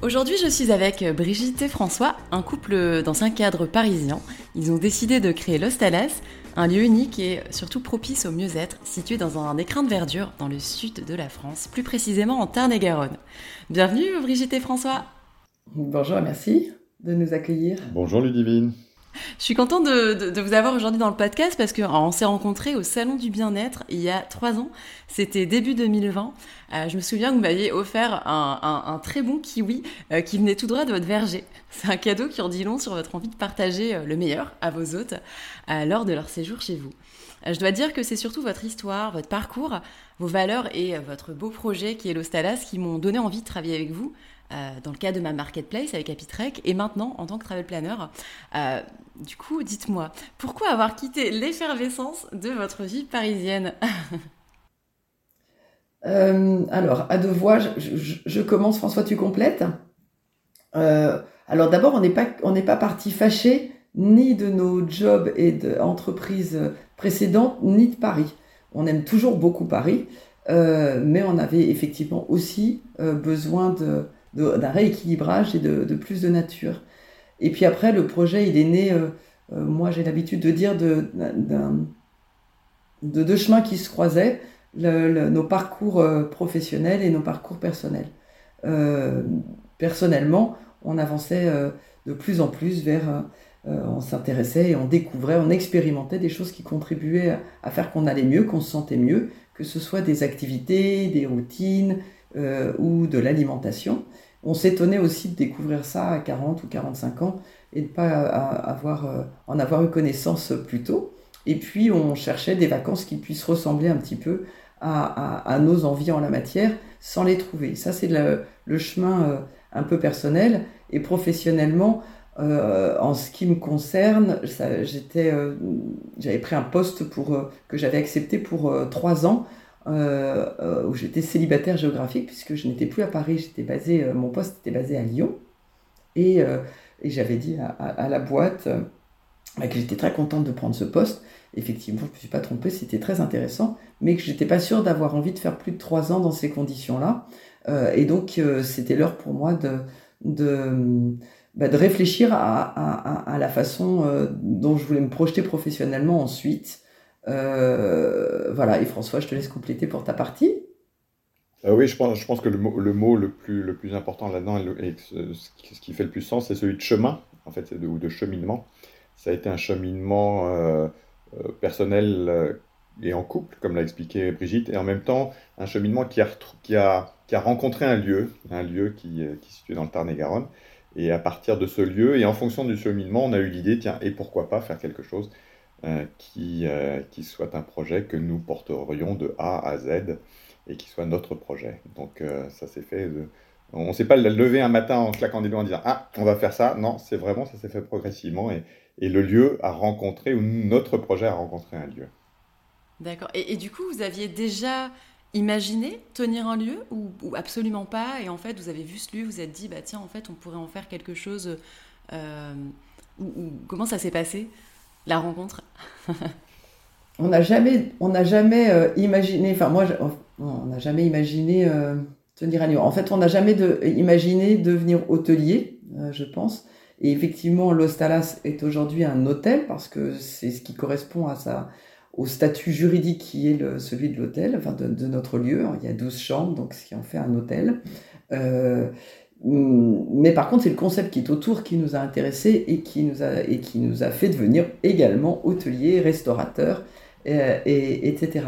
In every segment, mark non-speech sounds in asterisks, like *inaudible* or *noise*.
Aujourd'hui, je suis avec Brigitte et François, un couple dans un cadre parisien. Ils ont décidé de créer l'Ostalas, un lieu unique et surtout propice au mieux-être, situé dans un écrin de verdure dans le sud de la France, plus précisément en Tarn-et-Garonne. Bienvenue Brigitte et François. Bonjour, merci de nous accueillir. Bonjour Ludivine. Je suis contente de, vous avoir aujourd'hui dans le podcast parce qu'on s'est rencontrés au Salon du Bien-être il y a trois ans. C'était début 2020. Euh, je me souviens que vous m'aviez offert un, très bon kiwi euh, qui venait tout droit de votre verger. C'est un cadeau qui en dit long sur votre envie de partager euh, le meilleur à vos hôtes lors de leur séjour chez vous. Je dois dire que c'est surtout votre histoire, votre parcours, vos valeurs et votre beau projet qui est l'Ostalas qui m'ont donné envie de travailler avec vous. Dans le cadre de ma marketplace avec Apitrek et maintenant en tant que travel planner. du coup, dites-moi, pourquoi avoir quitté l'effervescence de votre vie parisienne *laughs* Euh, alors, à deux voix, je, commence. François, tu complètes? Euh, alors d'abord, on n'est pas, pas parti fâché ni de nos jobs et d'entreprises précédentes, ni de Paris. On aime toujours beaucoup Paris, euh, mais on avait effectivement aussi besoin de, d'un rééquilibrage et de, plus de nature. Et puis après, le projet, il est né, moi j'ai l'habitude de dire, de, de deux chemins qui se croisaient nos parcours euh, professionnels et nos parcours personnels. Euh, personnellement, on avançait euh, de plus en plus vers, on s'intéressait et on découvrait, on expérimentait des choses qui contribuaient à, faire qu'on allait mieux, qu'on se sentait mieux, que ce soit des activités, des routines ou de l'alimentation. On s'étonnait aussi de découvrir ça à 40 ou 45 ans et de ne pas avoir, en avoir eu connaissance plus tôt. Et puis on cherchait des vacances qui puissent ressembler un petit peu à, nos envies en la matière sans les trouver. Ça, c'est le, chemin euh, un peu personnel. Et professionnellement, euh, en ce qui me concerne, euh, j'avais pris un poste que j'avais accepté pour trois ans, où j'étais célibataire géographique, puisque je n'étais plus à Paris, j'étais basé, mon poste était basé à Lyon. Et, j'avais dit à, la boîte que j'étais très contente de prendre ce poste effectivement, je ne me suis pas trompée, c'était très intéressant, mais que je n'étais pas sûre d'avoir envie de faire plus de trois ans dans ces conditions-là. Euh, et donc, euh, c'était l'heure pour moi de, de, bah, de réfléchir à, la façon euh, dont je voulais me projeter professionnellement ensuite. Voilà, et François, je te laisse compléter pour ta partie. oui, je pense, que le mot le, plus, le plus important là-dedans, et ce qui fait le plus sens, c'est celui de chemin, en fait, ou de cheminement. Ça a été un cheminement euh, personnel euh, et en couple, comme l'a expliqué Brigitte, et en même temps un cheminement qui a, qui a, qui a rencontré un lieu, un lieu qui, euh, qui est situé dans le Tarn-et-Garonne. Et à partir de ce lieu, et en fonction du cheminement, on a eu l'idée, tiens, et pourquoi pas faire quelque chose qui, qui soit un projet que nous porterions de A à Z et qui soit notre projet. Donc ça s'est fait. On ne s'est pas levé un matin en claquant des doigts en disant Ah, on va faire ça. Non, c'est vraiment, ça s'est fait progressivement. Et, le lieu a rencontré, ou notre projet a rencontré un lieu. D'accord. Et, du coup, vous aviez déjà imaginé tenir un lieu ou, absolument pas? Et en fait, vous avez vu ce lieu, vous vous êtes dit, bah tiens, en fait, on pourrait en faire quelque chose. Euh, comment ça s'est passé, la rencontre *laughs* On n'a jamais, euh, imaginé. Enfin, moi, on n'a jamais imaginé euh, tenir un. En fait, on n'a jamais imaginé devenir hôtelier. je pense. Et effectivement, l'Ostalas est aujourd'hui un hôtel parce que c'est ce qui correspond à au statut juridique qui est celui de l'hôtel, enfin de, notre lieu. Il y a 12 chambres, donc ce qui en fait un hôtel. Euh, mais par contre, c'est le concept qui est autour qui nous a intéressés et qui nous a, et qui nous a fait devenir également hôtelier, restaurateur, et, etc.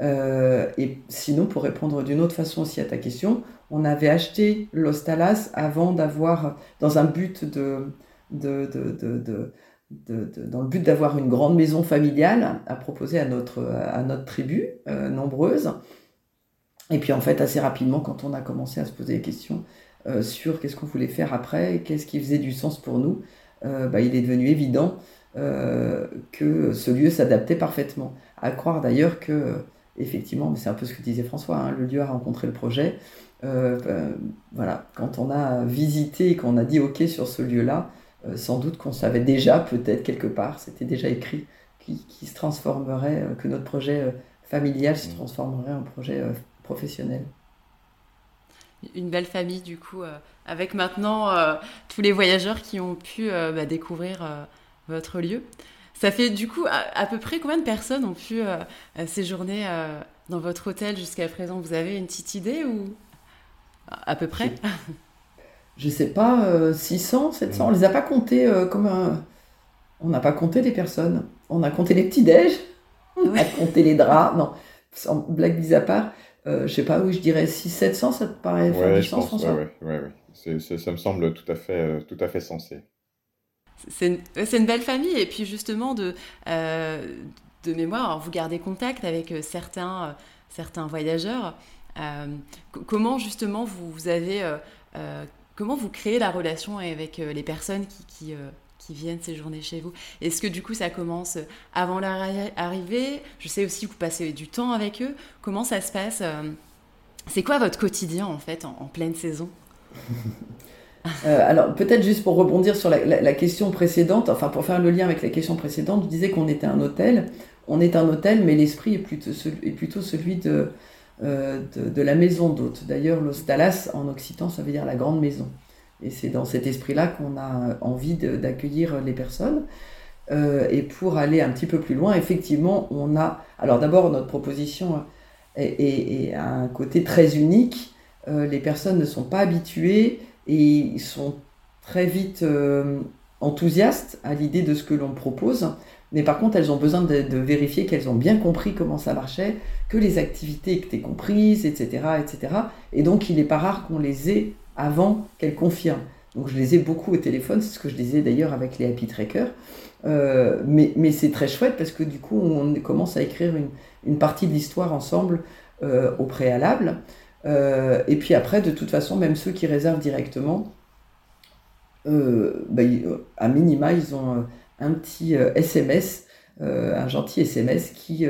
Euh, et sinon, pour répondre d'une autre façon aussi à ta question, on avait acheté l'Ostalas avant d'avoir, dans un but de, de, de, de dans le but d'avoir une grande maison familiale à proposer à notre, à notre tribu euh, nombreuse. Et puis en fait, assez rapidement, quand on a commencé à se poser des questions euh, sur qu'est-ce qu'on voulait faire après, qu'est-ce qui faisait du sens pour nous, euh, bah, il est devenu évident que ce lieu s'adaptait parfaitement. À croire d'ailleurs que, effectivement, c'est un peu ce que disait François, hein, le lieu a rencontré le projet. voilà, quand on a visité, qu'on a dit OK sur ce lieu-là, euh, sans doute qu'on savait déjà, peut-être quelque part, c'était déjà écrit, qui, se transformerait, euh, que notre projet euh, familial se mmh. transformerait en projet professionnel. Une belle famille, du coup, avec maintenant tous les voyageurs qui ont pu bah, découvrir votre lieu. Ça fait du coup à, peu près combien de personnes ont pu séjourner dans votre hôtel jusqu'à présent? Vous avez une petite idée ou? À peu près? Je sais pas, 600, euh, 700. On les a pas comptés euh, comme un... On n'a pas compté les personnes. On a compté les petits-déj, on a compté les draps. Non, sans blague mise à part, euh, je sais pas, oui, je dirais 6 700, ça te paraît faire du sens, François ouais, ouais, ouais, Ça me semble tout à fait, tout à fait sensé. C'est une, une, belle famille. Et puis justement, de, de mémoire, vous gardez contact avec certains, certains voyageurs. comment justement vous, vous avez Comment vous créez la relation avec euh, les personnes qui, euh, qui, viennent séjourner chez vous Est-ce que du coup ça commence avant leur arrivée? Je sais aussi que vous passez du temps avec eux. Comment ça se passe euh? C'est quoi votre quotidien en fait en, pleine saison? *laughs* Alors peut-être juste pour rebondir sur la, question précédente, enfin pour faire le lien avec la question précédente, je disais qu'on était un hôtel. On est un hôtel, mais l'esprit est plutôt, celui de, euh, de, la maison d'hôte. D'ailleurs, l'ostalas en occitan, ça veut dire la grande maison. Et c'est dans cet esprit-là qu'on a envie d'accueillir les personnes. Euh, et pour aller un petit peu plus loin, effectivement, on a. Alors d'abord, notre proposition est, un côté très unique. Euh, les personnes ne sont pas habituées et sont très vite enthousiastes à l'idée de ce que l'on propose. Mais par contre, elles ont besoin de, vérifier qu'elles ont bien compris comment ça marchait, que les activités étaient comprises, etc. etc. Et donc, il n'est pas rare qu'on les ait avant qu'elles confirment. Donc, je les ai beaucoup au téléphone, c'est ce que je disais d'ailleurs avec les Happy Trackers. Euh, mais, c'est très chouette parce que du coup, on commence à écrire une, partie de l'histoire ensemble euh, au préalable. Euh, et puis après, de toute façon, même ceux qui réservent directement, bah, à minima, ils ont un petit SMS, un gentil SMS qui,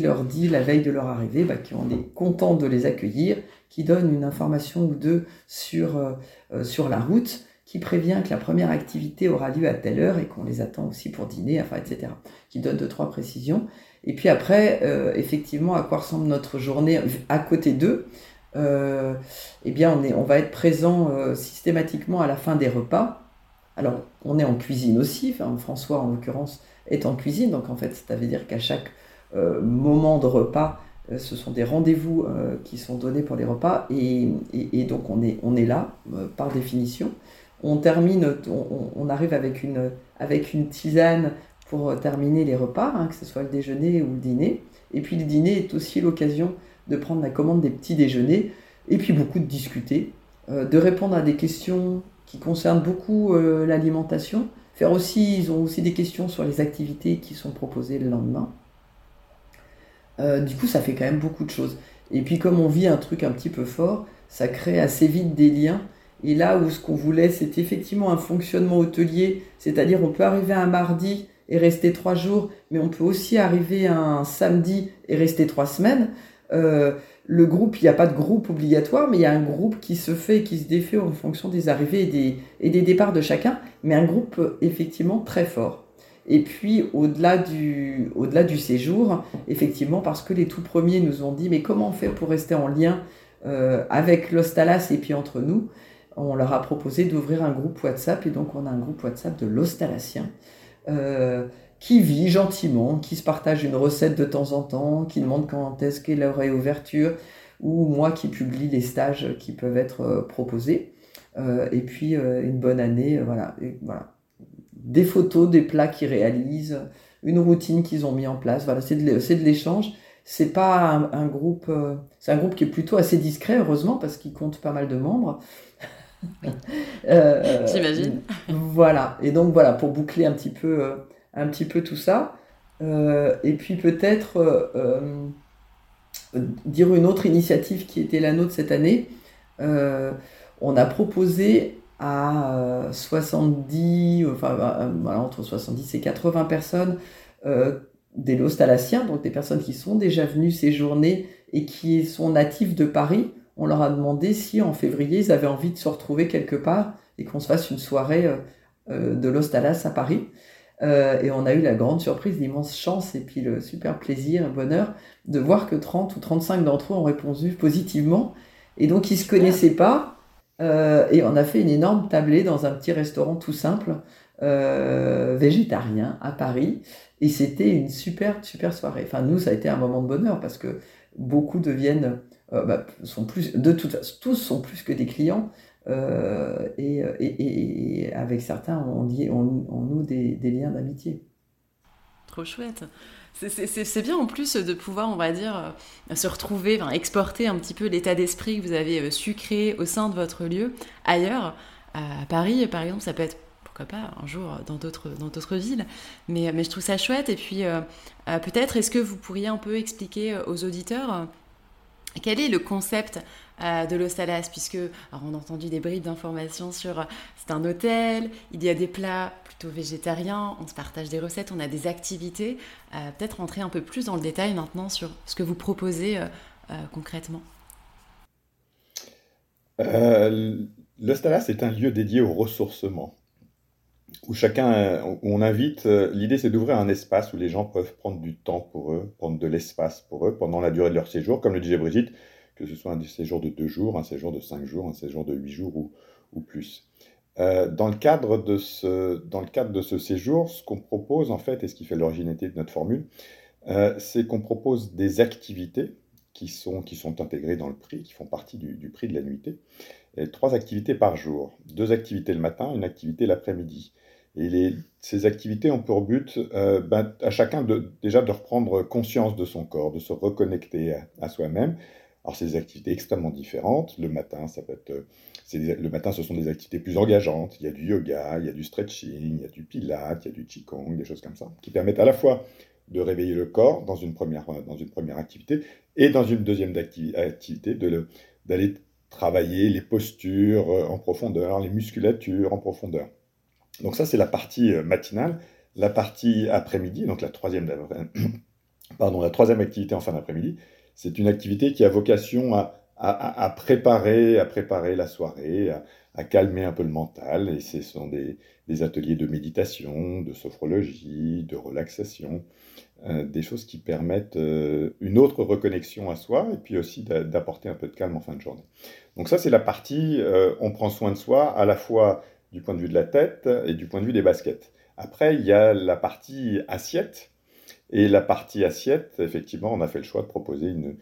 leur dit la veille de leur arrivée bah, qu'on est content de les accueillir, qui donne une information ou deux sur, sur la route, qui prévient que la première activité aura lieu à telle heure et qu'on les attend aussi pour dîner, enfin, etc. Qui donne deux, trois précisions. Et puis après, effectivement, à quoi ressemble notre journée à côté d'eux Eh bien, on, va être présent systématiquement à la fin des repas alors, on est en cuisine aussi, François en l'occurrence est en cuisine, donc en fait, ça veut dire qu'à chaque euh, moment de repas, euh, ce sont des rendez-vous euh, qui sont donnés pour les repas, et, donc on est, on est là, par définition. On termine, on, arrive avec une, avec une tisane pour terminer les repas, hein, que ce soit le déjeuner ou le dîner. Et puis le dîner est aussi l'occasion de prendre la commande des petits déjeuners, et puis beaucoup de discuter, de répondre à des questions qui concerne beaucoup euh, l'alimentation. Faire aussi, ils ont aussi des questions sur les activités qui sont proposées le lendemain. Euh, du coup, ça fait quand même beaucoup de choses. Et puis, comme on vit un truc un petit peu fort, ça crée assez vite des liens. Et là où ce qu'on voulait, c'est effectivement un fonctionnement hôtelier, c'est-à-dire on peut arriver un mardi et rester trois jours, mais on peut aussi arriver un samedi et rester trois semaines. Euh, le groupe, il n'y a pas de groupe obligatoire, mais il y a un groupe qui se fait et qui se défait en fonction des arrivées et des, départs de chacun, mais un groupe euh, effectivement très fort. Et puis au-delà du, au-delà du séjour, effectivement, parce que les tout premiers nous ont dit, mais comment on fait pour rester en lien euh, avec l'Ostalas et puis entre nous? On leur a proposé d'ouvrir un groupe WhatsApp et donc on a un groupe WhatsApp de l'Ostalatien qui vit gentiment, qui se partage une recette de temps en temps, qui demande quand est-ce qu'est leur réouverture, ou moi qui publie les stages qui peuvent être proposés. et puis une bonne année, voilà, voilà. Des photos, des plats qu'ils réalisent, une routine qu'ils ont mis en place. Voilà, c'est de l'échange c'est pas un, groupe, euh, c'est un groupe qui est plutôt assez discret, heureusement, parce qu'il compte pas mal de membres. *laughs* Euh, J'imagine. Voilà. Et donc voilà, pour boucler un petit peu, euh, un petit peu tout ça. et puis peut-être dire une autre initiative qui était la nôtre cette année. on a proposé à 70, enfin entre 70 et 80 personnes des Lostalassiens, donc des personnes qui sont déjà venues séjourner et qui sont natifs de Paris, on leur a demandé si en février ils avaient envie de se retrouver quelque part et qu'on se fasse une soirée euh, euh, de l'Ostalas à Paris. Euh, et on a eu la grande surprise, l'immense chance et puis le super plaisir et bonheur de voir que 30 ou 35 d'entre eux ont répondu positivement. Et donc ils ne se connaissaient pas. Et on a fait une énorme tablée dans un petit restaurant tout simple, végétarien, à Paris. Et c'était une super, super soirée. Enfin, nous, ça a été un moment de bonheur parce que beaucoup deviennent, euh, bah, sont plus, de toute façon, tous sont plus que des clients. Euh, et, avec certains, on, on noue des liens d'amitié. Trop chouette. C'est bien en plus de pouvoir, on va dire, euh, se retrouver, enfin, exporter un petit peu l'état d'esprit que vous avez su créer au sein de votre lieu ailleurs. À Paris, par exemple, ça peut être pourquoi pas un jour dans d'autres dans d'autres villes. Mais, je trouve ça chouette. Et puis euh, euh, peut-être est-ce que vous pourriez un peu expliquer euh, aux auditeurs quel est le concept de l'Ostalas Puisque on a entendu des bribes d'informations sur c'est un hôtel, il y a des plats plutôt végétariens, on se partage des recettes, on a des activités. peut-être rentrer un peu plus dans le détail maintenant sur ce que vous proposez concrètement. L'Ostalas est un lieu dédié au ressourcement où chacun, où on invite, euh, l'idée c'est d'ouvrir un espace où les gens peuvent prendre du temps pour eux, prendre de l'espace pour eux pendant la durée de leur séjour, comme le disait Brigitte, que ce soit un séjour de deux jours, un séjour de cinq jours, un séjour de huit jours ou, plus. Euh, dans, le cadre de ce, dans le cadre de ce séjour, ce qu'on propose en fait, et ce qui fait l'originalité de notre formule, euh, c'est qu'on propose des activités qui sont, qui sont intégrées dans le prix, qui font partie du, prix de la nuitée. Trois activités par jour. Deux activités le matin, une activité l'après-midi. Et ces activités ont pour but euh, ben, à chacun de, déjà de reprendre conscience de son corps, de se reconnecter à, soi-même. Alors, c'est des activités extrêmement différentes. Le matin, ça peut être, le matin, ce sont des activités plus engageantes. Il y a du yoga, il y a du stretching, il y a du pilates, il y a du qigong, des choses comme ça, qui permettent à la fois de réveiller le corps dans une première, dans une première activité et dans une deuxième activité d'aller travailler les postures euh, en profondeur, les musculatures en profondeur. Donc ça, c'est la partie euh, matinale. La partie après-midi, donc la troisième, *clears throat* pardon, la troisième activité en fin d'après-midi, c'est une activité qui a vocation à, préparer, à préparer la soirée, à, calmer un peu le mental. Et ce sont des, ateliers de méditation, de sophrologie, de relaxation, euh, des choses qui permettent euh, une autre reconnexion à soi et puis aussi d'apporter un peu de calme en fin de journée. Donc ça, c'est la partie, on prend soin de soi à la fois du point de vue de la tête et du point de vue des baskets. Après, il y a la partie assiette. Et la partie assiette, effectivement, on a fait le choix de proposer une,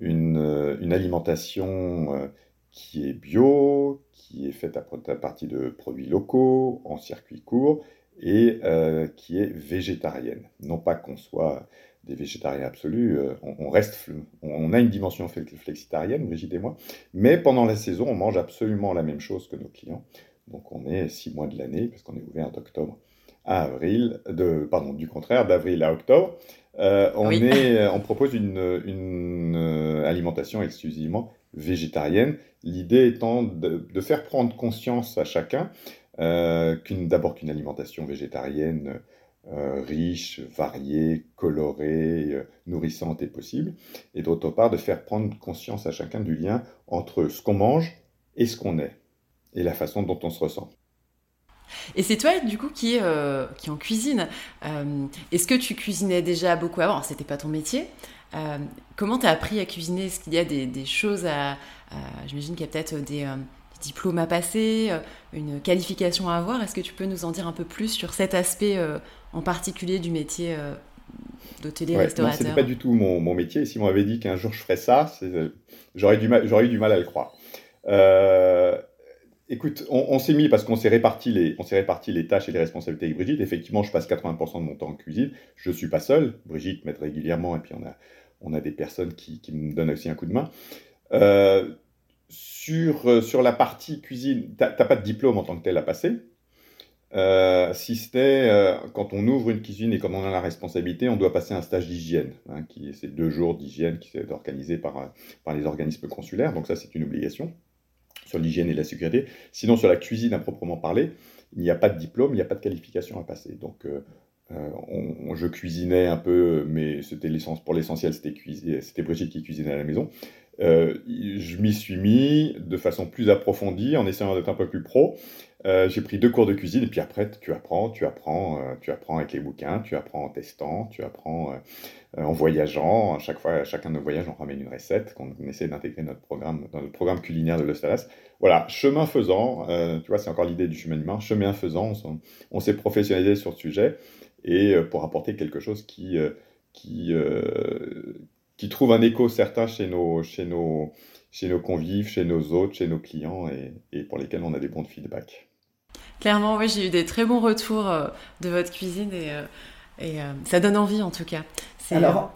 une, euh, alimentation euh, qui est bio, qui est faite à, partir de produits locaux, en circuit court, et euh, qui est végétarienne. Non pas qu'on soit des végétariens absolus, on, reste, on a une dimension flexitarienne, Brigitte et moi, mais pendant la saison, on mange absolument la même chose que nos clients. Donc on est six mois de l'année, parce qu'on est ouvert d'octobre à avril, de, pardon, du contraire, d'avril à octobre. Euh, on, est, *laughs* on propose une, euh, alimentation exclusivement végétarienne. L'idée étant de, faire prendre conscience à chacun euh, d'abord qu'une alimentation végétarienne riche, variée, colorée, nourrissante est possible, et d'autre part de faire prendre conscience à chacun du lien entre ce qu'on mange et ce qu'on est et la façon dont on se ressent. Et c'est toi, du coup, qui, euh, qui en cuisine. Euh, est-ce que tu cuisinais déjà beaucoup avant? C'était pas ton métier. Euh, comment tu as appris à cuisiner? Est-ce qu'il y a des, des choses à. J'imagine qu'il y a peut-être des diplôme à passer, une qualification à avoir? Est-ce que tu peux nous en dire un peu plus sur cet aspect en particulier du métier d'hôtelier-restaurateur ouais, Ce n'était pas du tout mon, mon métier. Si on m'avait dit qu'un jour je ferais ça, j'aurais eu du mal à le croire. Euh, écoute, on, s'est mis parce qu'on s'est réparti les, réparti les tâches et les responsabilités avec Brigitte. Effectivement, je passe 80% de mon temps en cuisine. Je suis pas seul. Brigitte m'aide régulièrement et puis on a, on a des personnes qui, qui me donnent aussi un coup de main. Euh, sur, euh, sur la partie cuisine, tu n'as pas de diplôme en tant que tel à passer. Euh, si c'était quand on ouvre une cuisine et quand on a la responsabilité, on doit passer un stage d'hygiène, hein, qui c'est deux jours d'hygiène qui est organisé par, par les organismes consulaires. Donc ça, c'est une obligation sur l'hygiène et la sécurité. Sinon, sur la cuisine à proprement parler, il n'y a pas de diplôme, il n'y a pas de qualification à passer. Donc, euh, euh, je cuisinais un peu, mais c'était pour l'essentiel, c'était Brigitte qui cuisinait à la maison. Euh, je m'y suis mis de façon plus approfondie en essayant d'être un peu plus pro. J'ai pris deux cours de cuisine et puis après tu apprends, tu apprends, tu apprends avec les bouquins, tu apprends en testant, tu apprends en voyageant. À chaque fois, à chacun de nos voyages, on ramène une recette qu'on essaie d'intégrer notre programme dans le programme culinaire de l'Ostalas. Voilà, chemin faisant, tu vois, c'est encore l'idée du chemin humain. Chemin faisant, on, s'est professionnalisé sur le sujet et pour apporter quelque chose qui qui trouve un écho certain chez nos, chez nos, chez nos convives, chez nos hôtes, chez nos clients et, pour lesquels on a des bons feedbacks. Clairement, oui, j'ai eu des très bons retours euh, de votre cuisine et, euh, euh, ça donne envie en tout cas. Alors,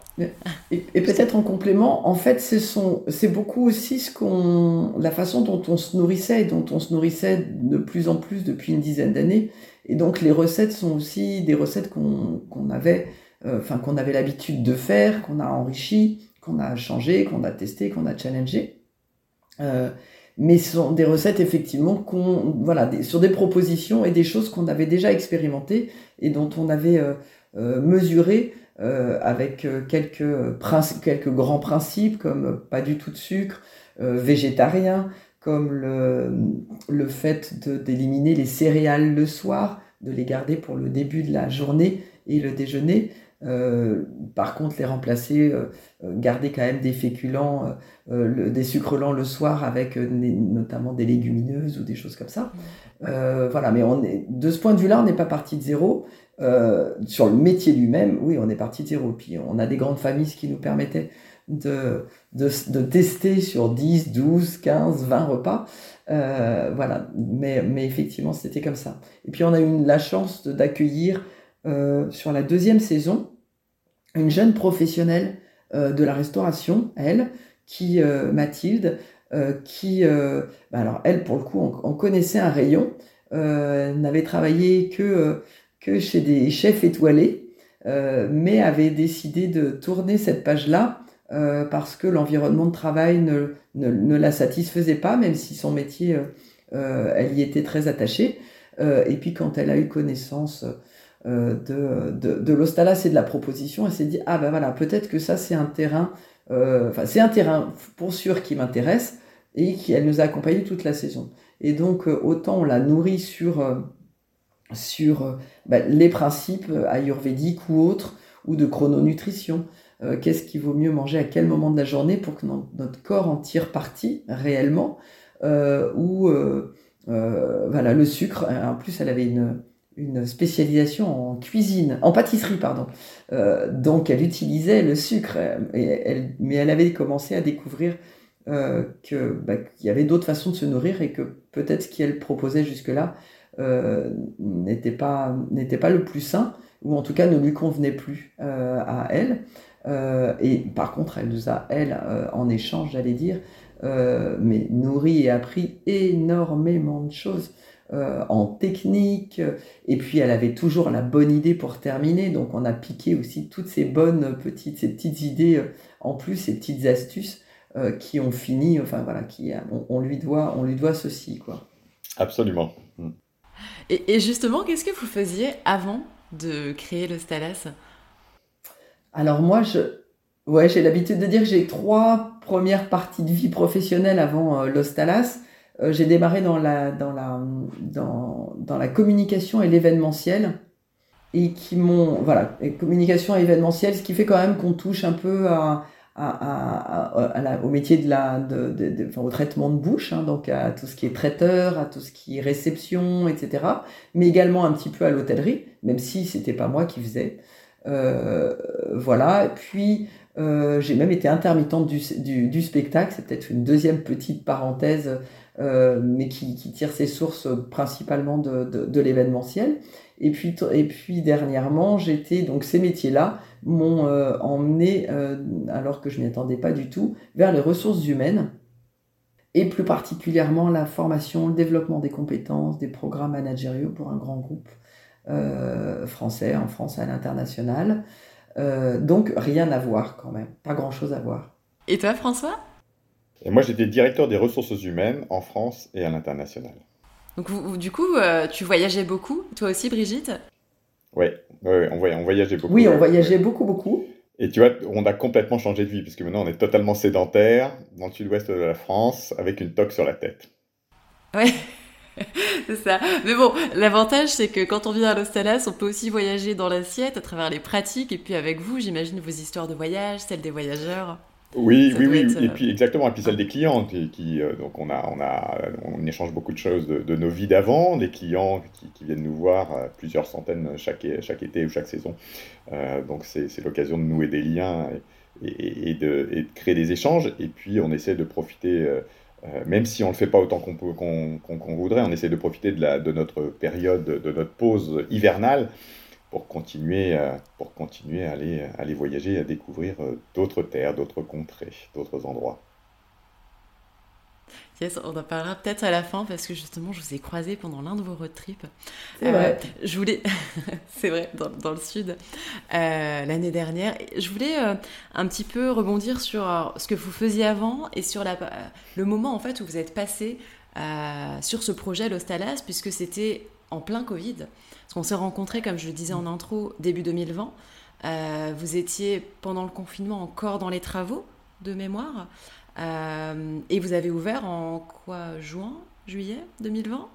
et, peut-être en complément, en fait, c'est beaucoup aussi ce qu'on, la façon dont on se nourrissait et dont on se nourrissait de plus en plus depuis une dizaine d'années. Et donc, les recettes sont aussi des recettes qu'on avait euh, enfin qu'on avait l'habitude de faire, qu'on a enrichi, qu'on a changé, qu'on a testé, qu'on a challengé. Euh, mais ce sont des recettes effectivement qu'on voilà sur des propositions et des choses qu'on avait déjà expérimentées et dont on avait euh, mesuré avec quelques quelques grands principes comme pas du tout de sucre, végétarien, comme le, le fait d'éliminer les céréales le soir, de les garder pour le début de la journée et le déjeuner, euh, par contre, les remplacer, euh, euh, garder quand même des féculents, des sucres lents le soir avec notamment des légumineuses ou des choses comme ça. voilà, mais on est, de ce point de vue-là, on n'est pas parti de zéro. Sur le métier lui-même, oui, on est parti de. Puis on a des grandes familles qui nous permettaient de, de, de, tester sur 10, 12, 15, 20 repas. voilà, mais, mais effectivement, c'était comme ça. Et puis on a eu la chance d'accueillir euh, sur la deuxième saison une jeune professionnelle euh, de la restauration, elle, qui euh, Mathilde, qui, bah alors elle pour le coup, on, connaissait un rayon, n'avait travaillé que que chez des chefs étoilés, mais avait décidé de tourner cette page-là parce que l'environnement de travail ne, ne, la satisfaisait pas, même si son métier, elle y était très attachée. et puis quand elle a eu connaissance euh, de, de, de l'Ostalas et de la proposition, elle s'est dit ah ben voilà peut-être que ça c'est un terrain, euh, enfin c'est un terrain pour sûr qui m'intéresse et qui elle nous a accompagnés toute la saison. Et donc euh, autant on l'a nourri sur sur ben, les principes ayurvédiques ou autres ou de chrononutrition. Qu'est-ce qu'il vaut mieux manger à quel moment de la journée pour que notre corps en tire parti réellement? Ou voilà le sucre. En plus, elle avait une spécialisation en cuisine, en pâtisserie, pardon. Euh, donc elle utilisait le sucre, mais elle avait commencé à découvrir euh, bah, qu'il y avait d'autres façons de se nourrir et que peut-être ce qu'elle proposait jusque-là euh, n'était pas pas le plus sain ou en tout cas ne lui convenait plus à elle. et par contre, elle nous a elle en échange, j'allais dire, mais nourri et appris énormément de choses. Euh, en technique. Et puis elle avait toujours la bonne idée pour terminer. Donc on a piqué aussi toutes ces bonnes petites, ces petites idées euh, en plus, ces petites astuces euh, qui ont fini. Enfin voilà, qui on, lui doit, on lui doit ceci quoi. Absolument. Et, justement, qu'est-ce que vous faisiez avant de créer le Stalas? Alors moi, je, ouais, j'ai l'habitude de dire que j'ai trois premières parties de vie professionnelle avant l'Ostalas. Euh, j'ai démarré dans la, dans, la, dans la communication et l'événementiel et qui m'ont voilà communication et événementiel ce qui fait quand même qu'on touche un peu à, au métier de la, de, au traitement de bouche, hein, donc à tout ce qui est traiteur, à tout ce qui est réception, etc. Mais également un petit peu à l'hôtellerie, même si c'était pas moi qui faisais. Euh, voilà. Puis euh, j'ai même été intermittente du, du, spectacle. C'est peut-être une deuxième petite parenthèse, euh, mais qui, tire ses sources principalement de, de l'événementiel. Et puis, et puis dernièrement, j'étais donc ces métiers-là m'ont euh, emmené, euh, alors que je m'y attendais pas du tout, vers les ressources humaines et plus particulièrement la formation, le développement des compétences, des programmes managériaux pour un grand groupe euh, français, en France à l'international. donc rien à voir quand même, pas grand-chose à voir. Et toi François? Et Moi j'étais directeur des ressources humaines en France et à l'international. Donc du coup, tu voyageais beaucoup, toi aussi Brigitte? Oui, ouais, on, voyageait beaucoup. Oui, on voyageait beaucoup, beaucoup. Et tu vois, on a complètement changé de vie, puisque maintenant on est totalement sédentaire dans le sud-ouest de la France, avec une toque sur la tête. Oui, *laughs* c'est ça. Mais bon, l'avantage, c'est que quand on vient à l'Ostalas, on peut aussi voyager dans l'assiette à travers les pratiques, et puis avec vous, j'imagine vos histoires de voyage, celles des voyageurs. Oui, oui, oui, et euh, puis exactement, et puis celle des clients, qui, euh, donc on a, on a, on échange beaucoup de choses de, nos vies d'avant, des clients qui, viennent nous voir euh, plusieurs centaines chaque, chaque été ou chaque saison, donc c'est l'occasion de nouer des liens et, de, et, de, créer des échanges, et puis on essaie de profiter, même si on le fait pas autant qu'on qu'on voudrait, on essaie de profiter de, la, de notre période, de notre pause hivernale pour continuer, euh, pour continuer à, aller, à aller voyager, à découvrir euh, d'autres terres, d'autres contrées, d'autres endroits. Yes, on en parlera peut-être à la fin parce que justement, je vous ai croisé pendant l'un de vos road trips. C'est vrai. Euh, je voulais, *laughs* c'est vrai, dans, dans, le sud, l'année dernière. Je voulais un petit peu rebondir sur ce que vous faisiez avant et sur la, le moment en fait où vous êtes passé sur ce projet L'Ostalas, puisque c'était en plein Covid. Parce qu'on s'est rencontrés, comme je le disais en intro, début 2020. Euh, vous étiez pendant le confinement encore dans les travaux de mémoire. Euh, et vous avez ouvert en quoi Juin Juillet 2020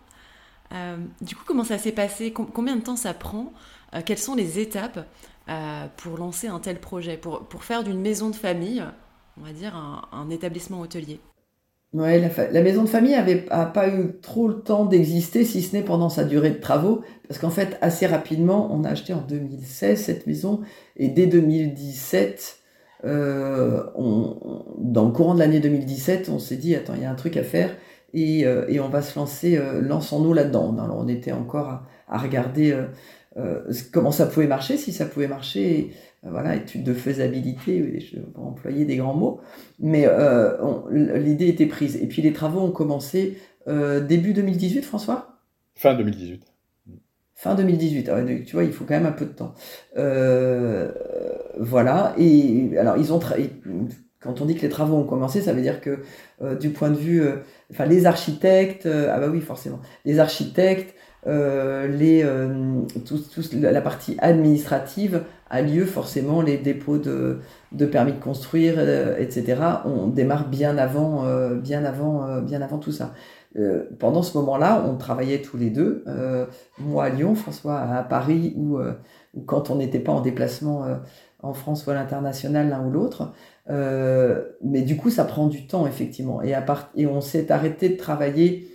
euh, Du coup, comment ça s'est passé? Combien de temps ça prend? Quelles sont les étapes pour lancer un tel projet? Pour, pour faire d'une maison de famille, on va dire, un établissement hôtelier Ouais, la, maison de famille avait a pas eu trop le temps d'exister, si ce n'est pendant sa durée de travaux, parce qu'en fait, assez rapidement, on a acheté en 2016 cette maison, et dès 2017, euh, dans le courant de l'année 2017, on s'est dit, attends, il y a un truc à faire, et, euh, on va se lancer, euh, lançons-nous là-dedans. Alors, on était encore à, regarder euh, comment ça pouvait marcher, si ça pouvait marcher, voilà, étude de faisabilité, pour employer des grands mots, mais euh, l'idée était prise. Et puis les travaux ont commencé début 2018, François? Fin 2018. Fin 2018, ah tu vois, il faut quand même un peu de temps. voilà, et alors ils ont quand on dit que les travaux ont commencé, ça veut dire que du point de vue, enfin les architectes, ah bah oui forcément, les architectes, euh, les, euh, la partie administrative a lieu forcément, les dépôts de, de permis de construire, euh, etc. On démarre bien avant, bien avant, bien avant tout ça. pendant ce moment-là, on travaillait tous les deux, moi à Lyon, François à Paris, ou, quand on n'était pas en déplacement en France ou à l'international, l'un ou l'autre. mais du coup, ça prend du temps, effectivement. Et, à part, et on s'est arrêté de travailler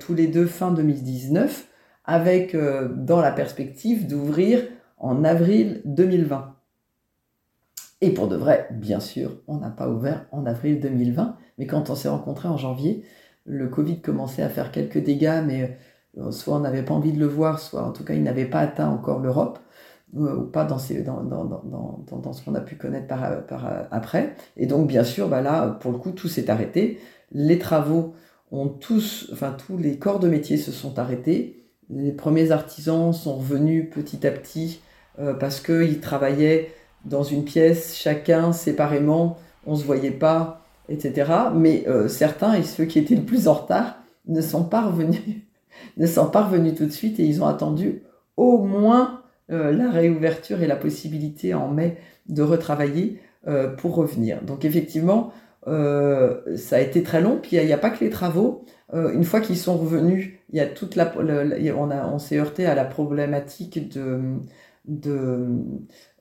tous les deux fin 2019 avec euh, dans la perspective d'ouvrir en avril 2020. Et pour de vrai, bien sûr, on n'a pas ouvert en avril 2020, mais quand on s'est rencontrés en janvier, le Covid commençait à faire quelques dégâts, mais euh, soit on n'avait pas envie de le voir, soit en tout cas il n'avait pas atteint encore l'Europe, euh, ou pas dans, ce qu'on a pu connaître par, par, après. Et donc bien sûr, bah là, pour le coup, tout s'est arrêté. Les travaux ont tous, enfin tous les corps de métier se sont arrêtés les premiers artisans sont revenus petit à petit euh, parce qu'ils travaillaient dans une pièce, chacun séparément, on ne se voyait pas, etc. Mais euh, certains, et ceux qui étaient le plus en retard, ne sont pas revenus, *laughs* ne sont pas revenus tout de suite et ils ont attendu au moins euh, la réouverture et la possibilité en mai de retravailler pour revenir. Donc effectivement, ça a été très long, puis il n'y a, pas que les travaux. une fois qu'ils sont revenus il y a toute la, on, on s'est heurté à la problématique de, de,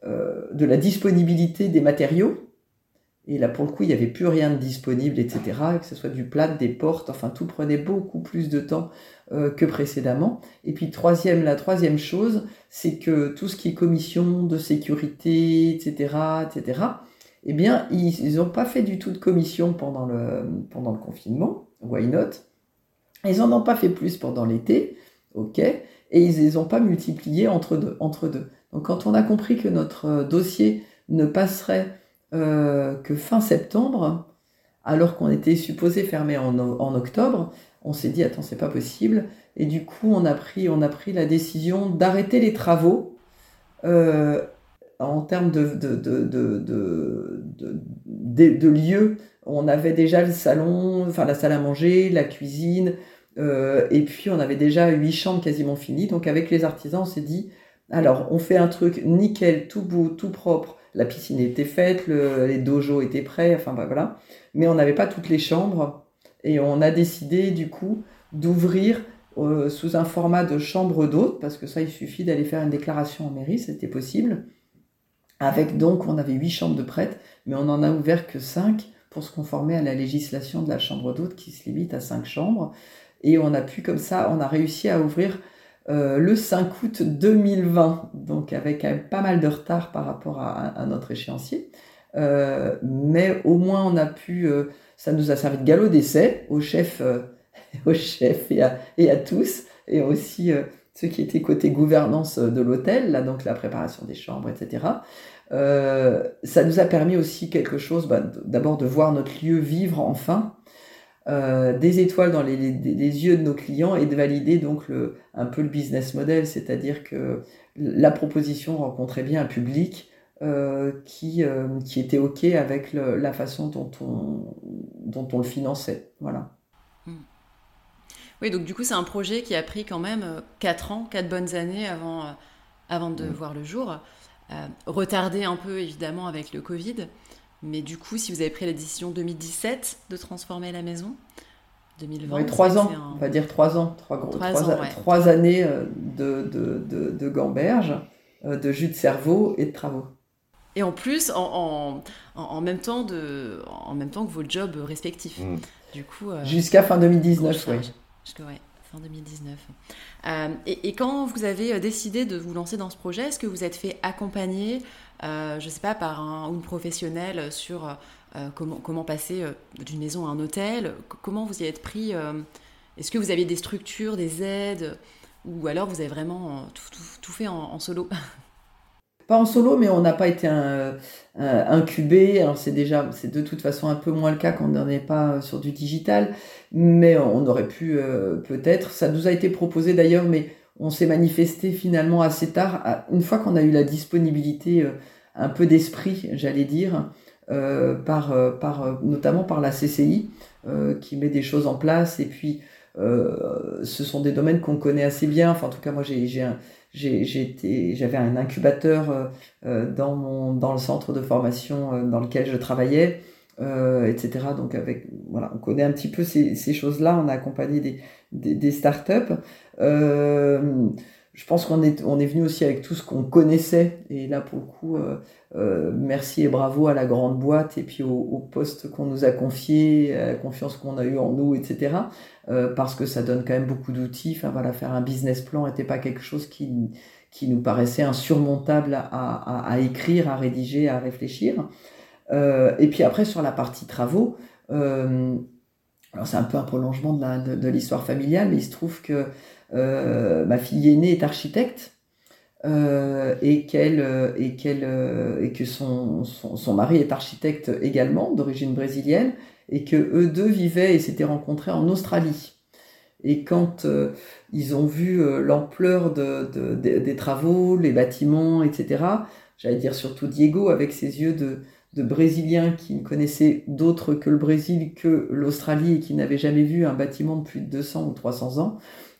euh, de la disponibilité des matériaux. Et là, pour le coup, il n'y avait plus rien de disponible, etc. Que ce soit du plat, des portes, enfin, tout prenait beaucoup plus de temps euh, que précédemment. Et puis, troisième, la troisième chose, c'est que tout ce qui est commission de sécurité, etc., etc., eh bien, ils n'ont pas fait du tout de commission pendant le, confinement. Why not? Ils n'en ont pas fait plus pendant l'été, ok Et ils ne les ont pas multipliés entre deux, entre deux. Donc, quand on a compris que notre euh, dossier ne passerait euh, que fin septembre, alors qu'on était supposé fermer en, octobre, on s'est dit attends c'est pas possible et du coup on a pris on a pris la décision d'arrêter les travaux euh, en termes de de, de, lieux. On avait déjà le salon, enfin la salle à manger, la cuisine, euh, et puis on avait déjà huit chambres quasiment finies. Donc avec les artisans on s'est dit alors on fait un truc nickel, tout beau, tout propre la piscine était faite, les dojos étaient prêts, enfin bah, voilà. Mais on n'avait pas toutes les chambres et on a décidé du coup d'ouvrir euh, sous un format de chambre d'hôte, parce que ça il suffit d'aller faire une déclaration en mairie, c'était possible. Avec donc, on avait huit chambres de prêtres, mais on n'en a ouvert que cinq pour se conformer à la législation de la chambre d'hôte qui se limite à cinq chambres. Et on a pu comme ça, on a réussi à ouvrir euh, le 5 août 2020, donc avec pas mal de retard par rapport à, notre échéancier. Euh, mais au moins on a pu, euh, ça nous a servi de galop d'essai au chef, *laughs* au chef et à, et à, tous, et aussi ceux qui étaient côté gouvernance de l'hôtel, là donc la préparation des chambres, etc. ça nous a permis aussi quelque chose, bah, d'abord de voir notre lieu vivre enfin, euh, des étoiles dans les, yeux de nos clients et de valider donc un peu le business model, c'est-à-dire que la proposition rencontrait bien un public euh, qui, euh, qui était OK avec la façon dont on, dont on le finançait. Voilà. Oui, donc du coup, c'est un projet qui a pris quand même 4 ans, 4 bonnes années avant, avant de hmm. voir le jour. retardé un peu évidemment avec le Covid. Mais du coup, si vous avez pris la décision 2017 de transformer la maison, 2020. Oui, ans, on va dire trois ans, trois, trois, années euh, de, de, de, de gamberge, euh, de jus de cerveau et de travaux. Et en plus, en, en, en, même, temps de, en même temps que vos jobs respectifs. Mm. Du coup, euh, Jusqu'à fin 2019, oui. Jusqu'à ouais, fin 2019. et, et, quand vous avez décidé de vous lancer dans ce projet, est-ce que vous êtes fait accompagner euh, je ne sais pas, par un, une professionnelle sur euh, comment, passer euh, d'une maison à un hôtel? Comment vous y êtes pris Est-ce que vous aviez des structures, des aides? Ou alors vous avez vraiment tout, fait en, solo? *laughs* Pas en solo, mais on n'a pas été incubé. Alors c'est déjà, c'est de toute façon un peu moins le cas quand on n'est pas sur du digital, mais on aurait pu peut-être. Ça nous a été proposé d'ailleurs, mais on s'est manifesté finalement assez tard, une fois qu'on a eu la disponibilité euh, un peu d'esprit, j'allais dire, euh, par, euh, par, notamment par la CCI, qui met des choses en place. Et puis, ce sont des domaines qu'on connaît assez bien. Enfin, en tout cas, moi, j'ai, j'avais un incubateur dans, mon, dans le centre de formation dans lequel je travaillais. etc. Donc avec voilà, on connaît un petit peu ces, ces choses-là. On a accompagné des, des, des startups. Je pense qu'on est, on est venu aussi avec tout ce qu'on connaissait. Et là, pour le coup, euh, euh, merci et bravo à la grande boîte et puis au, poste qu'on nous a confié, à la confiance qu'on a eu en nous, etc. Euh, parce que ça donne quand même beaucoup d'outils. Enfin voilà, faire un business plan n'était pas quelque chose qui, qui nous paraissait insurmontable à, à, écrire, à rédiger, à réfléchir. Et puis après, sur la partie travaux, alors c'est un peu un prolongement de l'histoire familiale, mais il se trouve que ma fille aînée est architecte euh, et, qu'elle, euh, et, qu'elle, et que son, son, mari est architecte également, d'origine brésilienne, et que eux deux vivaient et s'étaient rencontrés en Australie. Et quand ils ont vu l'ampleur de, de, des travaux, les bâtiments, etc., j'allais dire surtout Diego avec ses yeux de, de Brésiliens qui ne connaissaient d'autres que le Brésil que l'Australie et qui n'avaient jamais vu un bâtiment de plus de 200 ou 300 ans,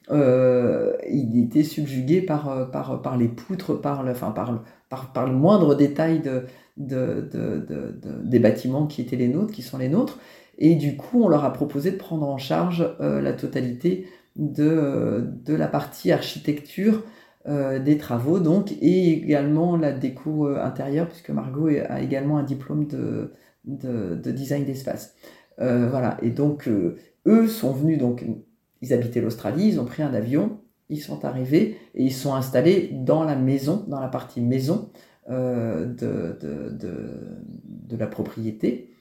euh, il était subjugué par, euh, par, par les poutres, par le, moindre détail de, de, de, des bâtiments qui étaient les nôtres, qui sont les nôtres. Et du coup, on leur a proposé de prendre en charge euh, la totalité de, la partie architecture des travaux, donc, et également la déco intérieure, puisque Margot a également un diplôme de, de, design d'espace. voilà, et donc eux sont venus, donc ils habitaient l'Australie, ils ont pris un avion, ils sont arrivés et ils sont installés dans la maison, dans la partie maison de, de, la propriété.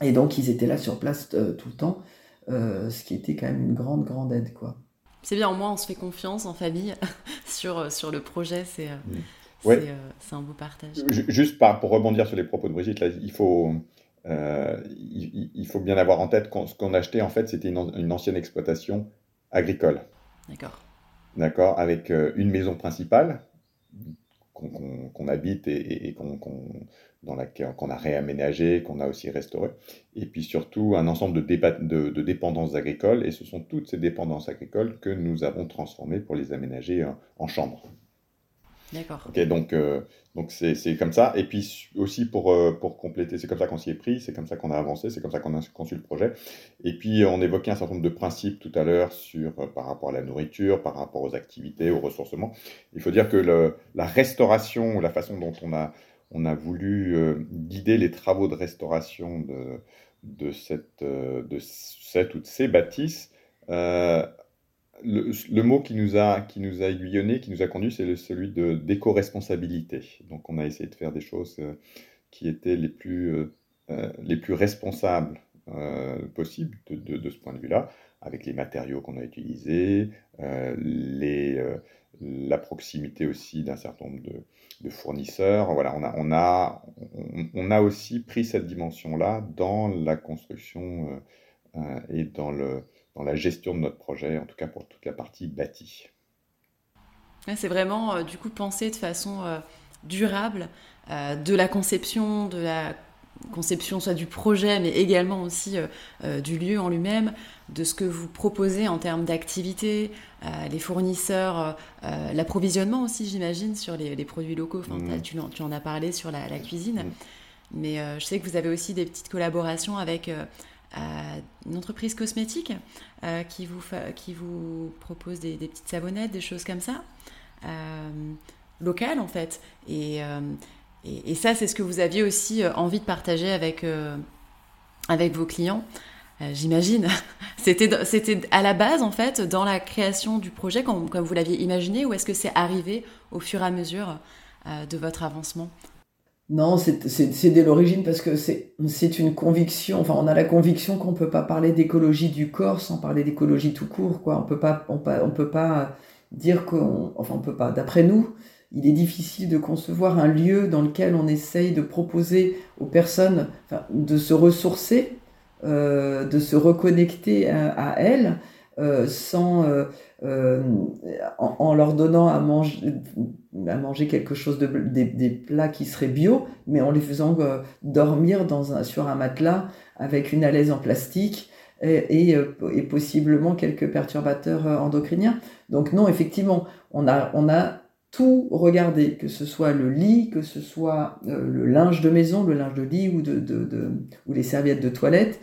Et donc ils étaient là sur place tout le temps, ce qui était quand même une grande, grande aide, quoi. C'est bien, au moins on se fait confiance en famille *laughs* sur, sur le projet, c'est mm. euh, un beau partage. Juste pour rebondir sur les propos de Brigitte, là, il, faut, euh, il, faut bien avoir en tête que ce qu'on achetait, en fait, c'était une, ancienne exploitation agricole. D'accord. D'accord, avec euh, une maison principale qu'on habite et, et qu'on dans laquelle qu'on a réaménagé, qu'on a aussi restauré, et puis surtout un ensemble de, de, de, dépendances agricoles, et ce sont toutes ces dépendances agricoles que nous avons transformées pour les aménager en, en chambres. D'accord. Ok, donc euh, donc c'est comme ça, et puis aussi pour, euh, pour compléter, c'est comme ça qu'on s'y est pris, c'est comme ça qu'on a avancé, c'est comme ça qu'on a conçu le projet, et puis on évoquait un certain nombre de principes tout à l'heure sur euh, par rapport à la nourriture, par rapport aux activités, au ressourcement. Il faut dire que la restauration, la façon dont on a on a voulu guider les travaux de restauration de, de, cette, de cette ou de ces bâtisses. Euh, le, mot qui nous, a, qui nous a aiguillonné, qui nous a conduit, c'est celui de d'éco-responsabilité. Donc on a essayé de faire des choses qui étaient les plus, les plus responsables possibles de, de, ce point de vue-là, avec les matériaux qu'on a utilisés, les, la proximité aussi d'un certain nombre de, de fournisseurs. Voilà, on a, on a, on, a aussi pris cette dimension-là dans la construction euh, euh, et dans, le, dans la gestion de notre projet, en tout cas pour toute la partie bâtie. C'est vraiment euh, du coup penser de façon durable de la conception, de la conception soit du projet, mais également aussi euh, euh, du lieu en lui-même, de ce que vous proposez en termes d'activité, euh, les fournisseurs, l'approvisionnement aussi, j'imagine, sur les, produits locaux. Enfin, mmh. tu, en, as parlé sur la, cuisine. Mmh. Mais je sais que vous avez aussi des petites collaborations avec une entreprise cosmétique qui, vous qui vous propose des, petites savonnettes, des choses comme ça, locales en fait. Et et, ça, c'est ce que vous aviez aussi euh, envie de partager avec, euh, avec vos clients, euh, j'imagine. *laughs* C'était, c'était à la base, en fait, dans la création du projet, comme, comme vous l'aviez imaginé, ou est-ce que c'est arrivé au fur et à mesure de votre avancement? Non, c'est dès l'origine parce que c'est une conviction. Enfin, on a la conviction qu'on ne peut pas parler d'écologie du corps sans parler d'écologie tout court. Quoi. On peut pas, on, on peut pas dire qu'on, enfin, on peut pas. D'après nous, il est difficile de concevoir un lieu dans lequel on essaye de proposer aux personnes de se ressourcer, euh, de se reconnecter à, elles, euh, sans, euh, en, leur donnant à manger, à manger quelque chose de des, plats qui seraient bio, mais en les faisant dormir dans un, sur un matelas avec une alaise en plastique. Et, et, possiblement quelques perturbateurs endocriniens. Donc non, effectivement, on a, on a tout regarder, que ce soit le lit, que ce soit euh, le linge de maison, le linge de lit ou, de, de, ou les serviettes de toilette.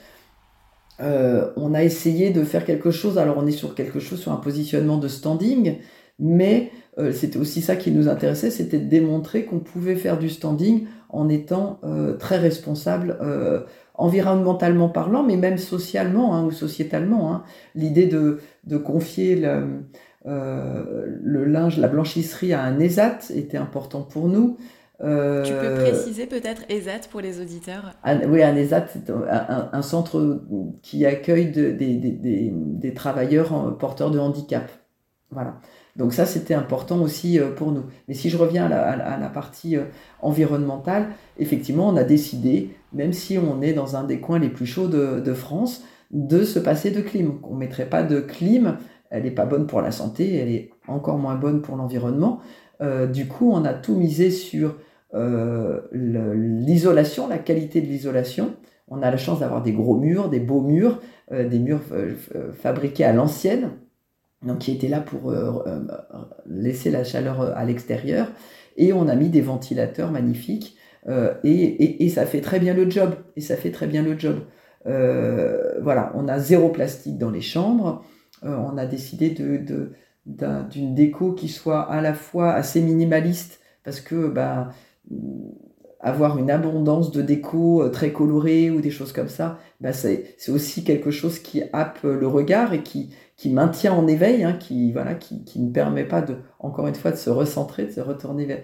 Euh, on a essayé de faire quelque chose, alors on est sur quelque chose, sur un positionnement de standing, mais euh, c'était aussi ça qui nous intéressait, c'était de démontrer qu'on pouvait faire du standing en étant très responsable environnementalement parlant, mais même socialement hein, ou sociétalement. Hein. L'idée de, de, confier le, euh, le linge, la blanchisserie à un ESAT était important pour nous. Euh, tu peux préciser peut-être ESAT pour les auditeurs? Oui, un ESAT, c'est un, centre qui accueille des, travailleurs porteurs de handicap. Voilà. Donc ça, c'était important aussi euh, pour nous. Mais si je reviens à la, partie environnementale, effectivement, on a décidé, même si on est dans un des coins les plus chauds de, France, de se passer de clim. On ne mettrait pas de clim elle n'est pas bonne pour la santé, elle est encore moins bonne pour l'environnement. Euh, du coup, on a tout misé sur euh, l'isolation, la qualité de l'isolation. On a la chance d'avoir des gros murs, des beaux murs, euh, des murs fabriqués à l'ancienne, donc qui étaient là pour laisser la chaleur à l'extérieur. Et on a mis des ventilateurs magnifiques. Et, et, ça fait très bien le job. Et ça fait très bien le job. voilà, on a zéro plastique dans les chambres. Euh, on a décidé de, d'une déco qui soit à la fois assez minimaliste, parce que ben, avoir une abondance de déco très colorée ou des choses comme ça, bah c'est aussi quelque chose qui happe le regard et qui, qui maintient en éveil, hein, qui, voilà, qui, qui, ne permet pas, de, encore une fois, de se recentrer, de se retourner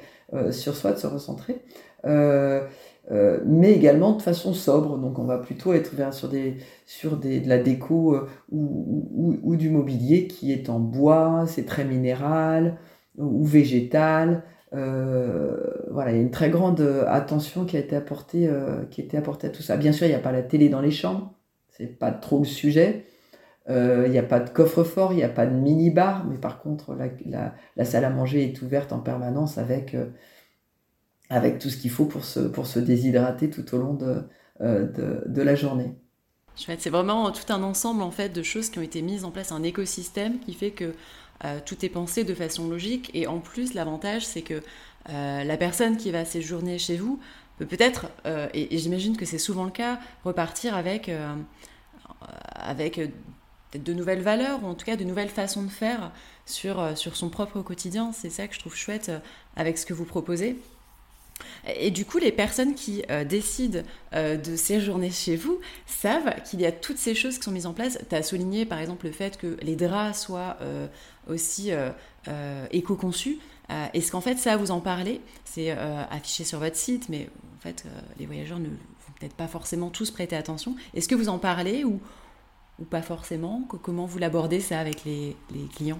sur soi, de se recentrer. Euh, euh, mais également de façon sobre. Donc on va plutôt être vers, sur, des, sur des, de la déco euh, ou, ou, du mobilier qui est en bois, c'est très minéral ou végétal. Euh, voilà, il y a une très grande attention qui a été apportée, qui a été apportée à tout ça. Bien sûr, il n'y a pas la télé dans les chambres, c'est pas trop le sujet. Il n'y a pas de coffre-fort, il n'y a pas de mini-bar, mais par contre, la, salle à manger est ouverte en permanence avec avec tout ce qu'il faut pour se, pour se déshydrater tout au long de, euh, de, de la journée. C'est vraiment tout un ensemble en fait de choses qui ont été mises en place, un écosystème qui fait que euh, tout est pensé de façon logique. Et en plus, l'avantage, c'est que euh, la personne qui va séjourner chez vous peut peut-être, et, j'imagine que c'est souvent le cas, repartir avec, avec de nouvelles valeurs, ou en tout cas de nouvelles façons de faire sur, son propre quotidien. C'est ça que je trouve chouette avec ce que vous proposez. Et du coup, les personnes qui euh, décident euh, de séjourner chez vous savent qu'il y a toutes ces choses qui sont mises en place. Tu as souligné par exemple le fait que les draps soient euh, aussi éco-conçus. Est-ce qu'en fait ça vous en parlez? C'est affiché sur votre site, mais en fait les voyageurs ne vont peut-être pas forcément tous prêter attention. Est-ce que vous en parlez ou, ou pas forcément? Comment vous l'abordez ça avec les clients?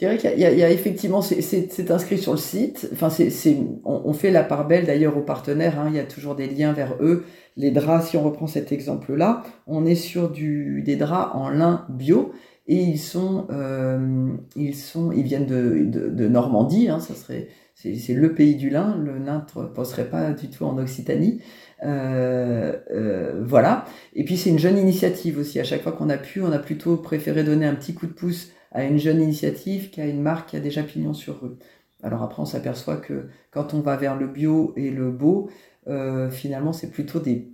Je dirais qu'il y, a effectivement, c'est inscrit sur le site. Enfin, c'est on, fait la part belle d'ailleurs aux partenaires. Hein, il y a toujours des liens vers eux. Les draps, si on reprend cet exemple-là, on est sur des draps en lin bio et ils sont, euh, ils sont, ils viennent de, de, Normandie. Hein, ça serait, c'est le pays du lin. Le lin ne passerait pas du tout en Occitanie. Euh, euh, voilà. Et puis c'est une jeune initiative aussi. À chaque fois qu'on a pu, on a plutôt préféré donner un petit coup de pouce à une jeune initiative qui a une marque qui a déjà pignon sur eux. Alors après, on s'aperçoit que quand on va vers le bio et le beau, euh, finalement, c'est plutôt des,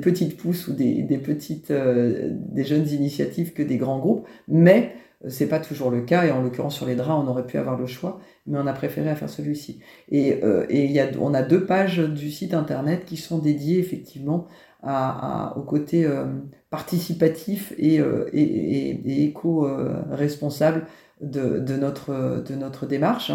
petites pousses ou des, petites, euh, des jeunes initiatives que des grands groupes. Mais euh, c'est pas toujours le cas. Et en l'occurrence, sur les draps, on aurait pu avoir le choix, mais on a préféré faire celui-ci. Et, euh, y a, on a deux pages du site internet qui sont dédiées effectivement à, au côté participatif et, éco-responsable de, notre, démarche.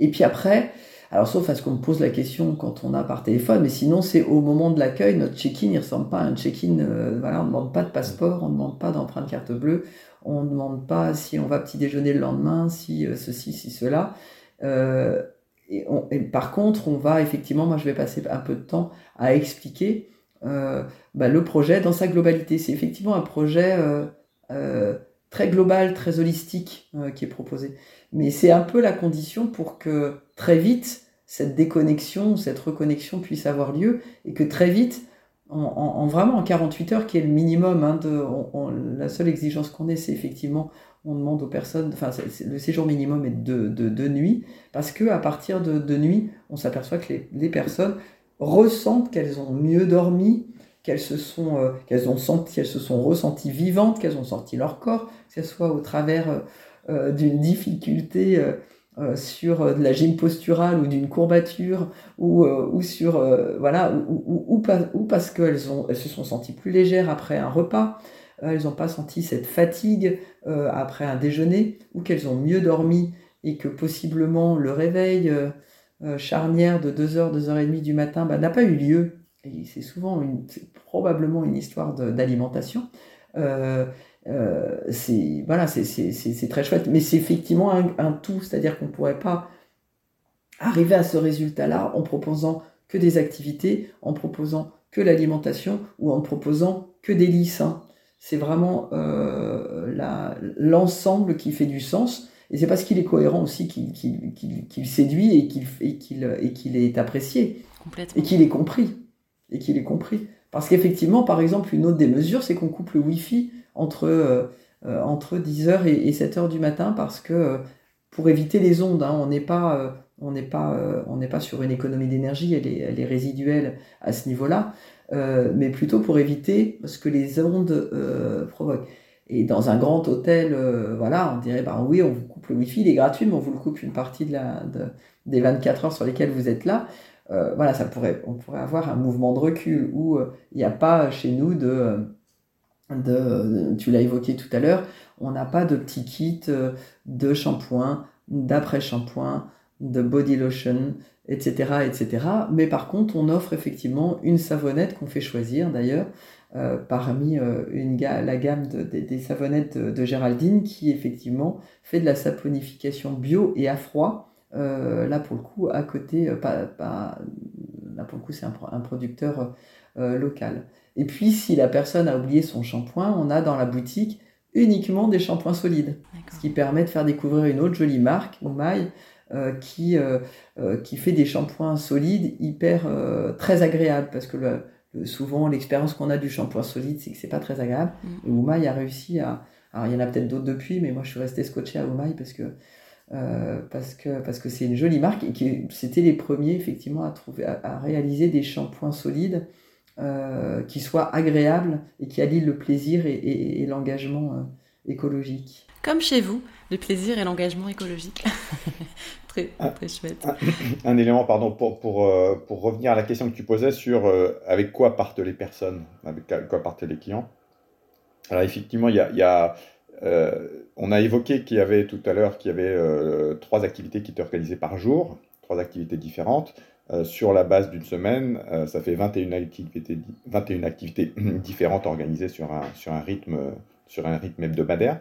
Et puis après, alors sauf à ce qu'on me pose la question quand on a par téléphone, mais sinon c'est au moment de l'accueil, notre check-in, il ressemble pas à un check-in, voilà, on ne demande pas de passeport, on ne demande pas d'empreinte carte bleue, on ne demande pas si on va petit déjeuner le lendemain, si ceci, si cela. Euh, et, par contre, on va effectivement, moi je vais passer un peu de temps à expliquer euh, bah, le projet dans sa globalité. C'est effectivement un projet euh, euh, très global, très holistique qui est proposé. Mais c'est un peu la condition pour que très vite, cette déconnexion, cette reconnexion puisse avoir lieu et que très vite, en, vraiment en 48 heures, qui est le minimum, hein, la seule exigence qu'on ait, c'est effectivement on demande aux personnes, enfin le séjour minimum est de, de, de nuit, parce que à partir de, de nuit, on s'aperçoit que les, personnes ressentent qu'elles ont mieux dormi, qu'elles se sont, euh, qu'elles ont senti, elles se sont ressenties vivantes, qu'elles ont sorti leur corps, que ce soit au travers euh, euh, d'une difficulté sur de la gym posturale ou d'une courbature ou, ou sur voilà ou, parce qu'elles elles se sont senties plus légères après un repas elles n'ont pas senti cette fatigue euh, après un déjeuner, ou qu'elles ont mieux dormi et que possiblement le réveil euh, euh, charnière de 2h, 2h30 du matin bah, n'a pas eu lieu. C'est souvent, probablement une histoire d'alimentation. C'est voilà, c'est très chouette, mais c'est effectivement un, un tout, c'est-à-dire qu'on ne pourrait pas arriver à ce résultat-là en proposant que des activités, en proposant que l'alimentation ou en proposant que des lits sains c'est vraiment euh, l'ensemble qui fait du sens. Et c'est parce qu'il est cohérent aussi qu'il séduit et qu'il est apprécié. Et qu'il est compris. Et qu'il est compris. Parce qu'effectivement, par exemple, une autre des mesures, c'est qu'on coupe le Wi-Fi entre, euh, euh, entre 10h et, 7h du matin parce que pour éviter les ondes, hein, on n'est pas, on pas, on pas sur une économie d'énergie, elle est, elle est résiduelle à ce niveau-là. Euh, mais plutôt pour éviter ce que les ondes euh, provoquent. Et dans un grand hôtel, voilà, on dirait, bah oui, on vous coupe le Wi-Fi, il est gratuit, mais on vous le coupe une partie de la, des 24 heures sur lesquelles vous êtes là. voilà, ça pourrait, on pourrait avoir un mouvement de recul où il n'y a pas chez nous de, de tu l'as évoqué tout à l'heure, on n'a pas de petit kit de shampoing, d'après-shampoing, de body lotion, etc., etc. Mais par contre, on offre effectivement une savonnette qu'on fait choisir d'ailleurs euh, parmi euh, la gamme des savonnettes de, Géraldine qui effectivement fait de la saponification bio et à froid. Euh, là pour le coup, à côté, pas, là pour le coup, c'est un, producteur local. Et puis, si la personne a oublié son shampoing, on a dans la boutique uniquement des shampoings solides, ce qui permet de faire découvrir une autre jolie marque, Omaï, euh, qui, euh, euh, qui fait des shampoings solides hyper très agréables. Parce que le, souvent l'expérience qu'on a du shampoing solide c'est que c'est pas très agréable. Mm. et Oumaï a réussi à alors il y en a peut-être d'autres depuis mais moi je suis resté scotché à Oumaï parce que parce que parce que c'est une jolie marque et qui c'était les premiers effectivement à trouver à, réaliser des shampoings solides qui soient agréables et qui allient le plaisir et, et l'engagement écologique. Comme chez vous, le plaisir et l'engagement écologique. *laughs* très, ah, très chouette. *laughs* Un, élément, pardon, pour, pour, euh, pour, revenir à la question que tu posais sur euh, avec quoi partent les personnes, avec quoi partent les clients. Alors effectivement, il y a, y a euh, on a évoqué qu'il y avait tout à l'heure qu'il y avait trois activités qui étaient organisées par jour, trois activités différentes. Sur la base d'une semaine, ça fait 21 activités, 21 activités *clears throat* différentes organisées sur un, sur un rythme sur un rythme hebdomadaire.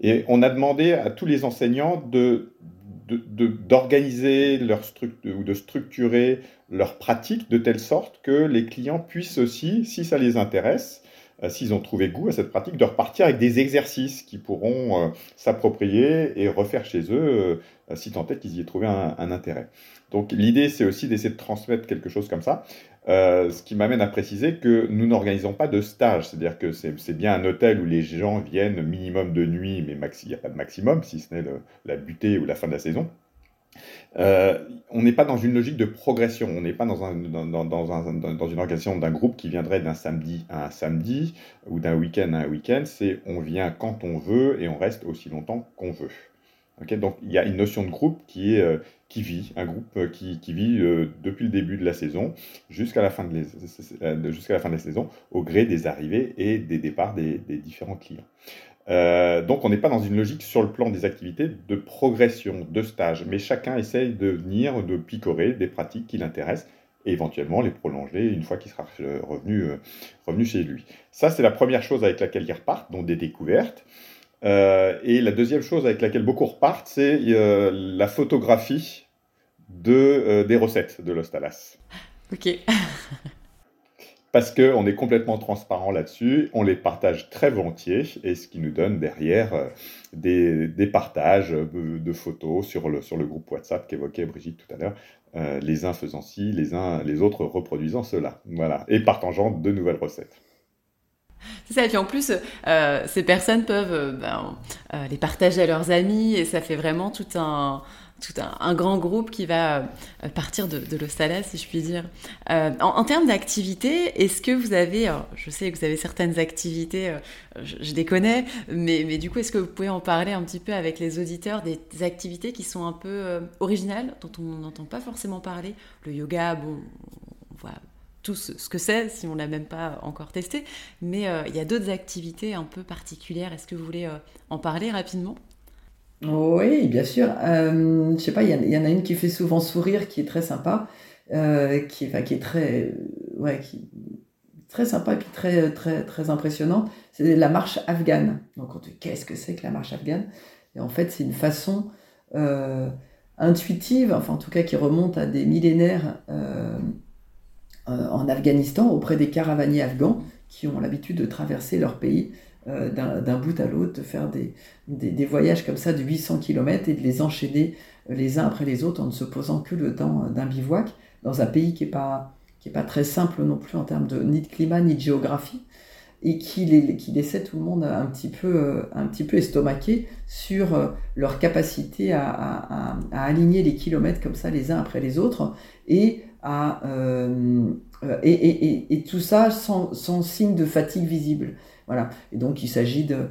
Et on a demandé à tous les enseignants de, d'organiser leur structure ou de structurer leur pratique de telle sorte que les clients puissent aussi, si ça les intéresse, euh, s'ils ont trouvé goût à cette pratique, de repartir avec des exercices qu'ils pourront euh, s'approprier et refaire chez eux, euh, si tant est qu'ils y aient trouvé un, intérêt. Donc l'idée, c'est aussi d'essayer de transmettre quelque chose comme ça. Euh, ce qui m'amène à préciser que nous n'organisons pas de stage, c'est-à-dire que c'est bien un hôtel où les gens viennent minimum de nuit, mais il n'y a pas de maximum, si ce n'est la butée ou la fin de la saison. Euh, on n'est pas dans une logique de progression, on n'est pas dans, dans, une organisation d'un groupe qui viendrait d'un samedi à un samedi ou d'un week-end à un week-end, c'est on vient quand on veut et on reste aussi longtemps qu'on veut. Donc il y a une notion de groupe qui, euh, vit, un groupe euh, qui, vit euh, depuis le début de la saison jusqu'à la, fin de la saison, au gré des arrivées et des départs des, différents clients. donc on n'est pas dans une logique sur le plan des activités de progression, de stage, mais chacun essaye de venir, de picorer des pratiques qui l'intéressent et éventuellement les prolonger une fois qu'il sera revenu, revenu chez lui. Ça, c'est la première chose avec laquelle il repart, donc des découvertes. Euh, et la deuxième chose avec laquelle beaucoup repartent, c'est euh, la photographie de, euh, des recettes de l'Ostalas. Ok. *laughs* Parce qu'on est complètement transparent là-dessus, on les partage très volontiers, et ce qui nous donne derrière des, des, partages de photos sur le, sur le groupe WhatsApp qu'évoquait Brigitte tout à l'heure, les uns faisant ci, les, uns, les autres reproduisant cela. Voilà, et partageant de nouvelles recettes. C'est ça, et puis en plus, euh, ces personnes peuvent euh, ben, euh, les partager à leurs amis, et ça fait vraiment tout un, tout un, grand groupe qui va partir de, de si je puis dire. en, termes d'activités, est-ce que vous avez, je sais que vous avez certaines activités, je, les connais, mais, mais du coup, est-ce que vous pouvez en parler un petit peu avec les auditeurs des, activités qui sont un peu originales, dont on n'entend pas forcément parler? Le yoga, bon, on voit tout ce que c'est si on l'a même pas encore testé. Mais euh, il y a d'autres activités un peu particulières. Est-ce que vous voulez euh, en parler rapidement? Oui, bien sûr. Euh, je sais pas, il y, en a une qui fait souvent sourire, qui est très sympa, qui, enfin, qui est très, ouais, qui, très sympa, est très, très, très impressionnante. C'est la marche afghane. Donc on dit qu'est-ce que c'est que la marche afghane? Et en fait, c'est une façon intuitive, enfin en tout cas qui remonte à des millénaires euh, en Afghanistan auprès des caravaniers afghans qui ont l'habitude de traverser leur pays euh, d'un bout à l'autre, de faire des, des, voyages comme ça de 800 km et de les enchaîner euh, les uns après les autres en ne se posant que le temps d'un bivouac dans un pays qui n'est pas, qui très simple non plus en termes de, ni de climat ni de géographie et qui, les, laissait tout le monde un petit peu, un estomaqué sur leur capacité à, à, à, aligner les kilomètres comme ça les uns après les autres et à, euh, et, tout ça sans, signe de fatigue visible. Voilà. Et donc il s'agit de,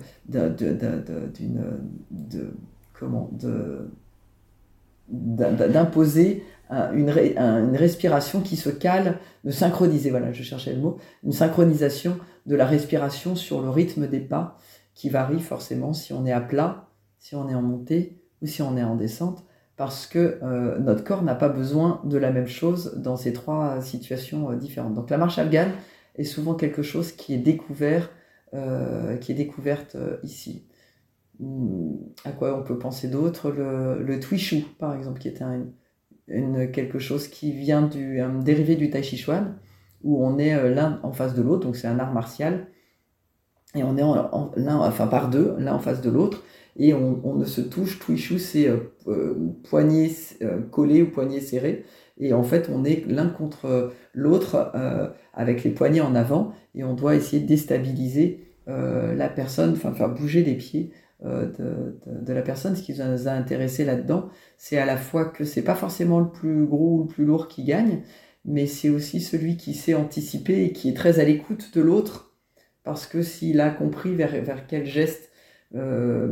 d'imposer une, une, respiration qui se cale, de synchroniser, voilà, je cherchais le mot, une synchronisation de la respiration sur le rythme des pas qui varie forcément si on est à plat, si on est en montée ou si on est en descente, parce que euh, notre corps n'a pas besoin de la même chose dans ces trois situations euh, différentes. Donc la marche afghane est souvent quelque chose qui est découvert, euh, qui est découverte ici. Hmm, à quoi on peut penser d'autre? Le, le Twishu, par exemple, qui est un, quelque chose qui vient du dérivé du Tai Chi Chuan, où on est l'un en face de l'autre, donc c'est un art martial, et on est enfin par deux, l'un en face de l'autre, et on, ne se touche. Twishu, c'est euh, euh, poignet collé ou poignet serré, et en fait on est l'un contre l'autre avec les poignets en avant, et on doit essayer de déstabiliser la personne, enfin faire bouger les pieds euh, de, la personne. Ce qui nous a intéressé là-dedans, c'est à la fois que c'est pas forcément le plus gros ou le plus lourd qui gagne, mais c'est aussi celui qui sait anticiper et qui est très à l'écoute de l'autre, parce que s'il a compris vers quel geste euh,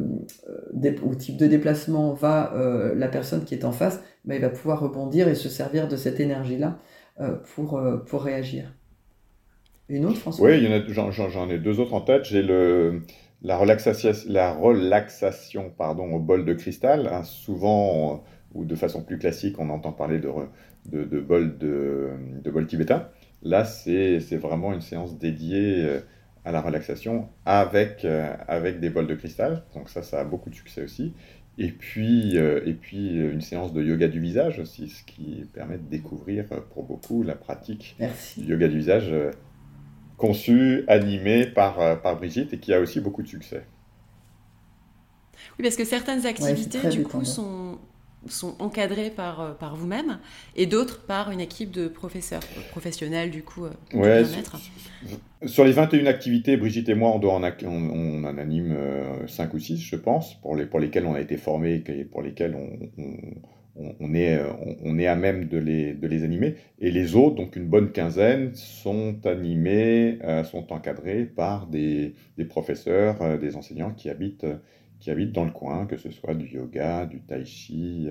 ou type de déplacement va euh, la personne qui est en face, bah, il va pouvoir rebondir et se servir de cette énergie-là pour, pour réagir. Une autre, François? Oui, j'en ai deux autres en tête. J'ai la relaxation, la relaxation pardon, au bol de cristal, hein, souvent, ou de façon plus classique, on entend parler de, de, bol, de, de, bol tibétain. Là, c'est vraiment une séance dédiée euh, à la relaxation avec, euh, avec des bols de cristal. Donc ça, ça a beaucoup de succès aussi. Et puis, euh, et puis une séance de yoga du visage aussi, ce qui permet de découvrir pour beaucoup la pratique Merci. du yoga du visage conçu, animé par, euh, par Brigitte et qui a aussi beaucoup de succès. Oui, parce que certaines activités, du coup, sont, sont encadrées par, euh, par vous-même et d'autres par une équipe de professeurs professionnels, du coup, euh, ouais, sur, les 21 activités, Brigitte et moi, on, doit en, on, en anime 5 ou 6, je pense, pour, les, pour lesquelles on a été formés et pour lesquelles on on, est, on, est à même de les, de les animer. Et les autres, donc une bonne quinzaine, sont animés, euh, sont encadrés par des, des professeurs, euh, des enseignants qui habitent, qui habitent dans le coin, que ce soit du yoga, du tai chi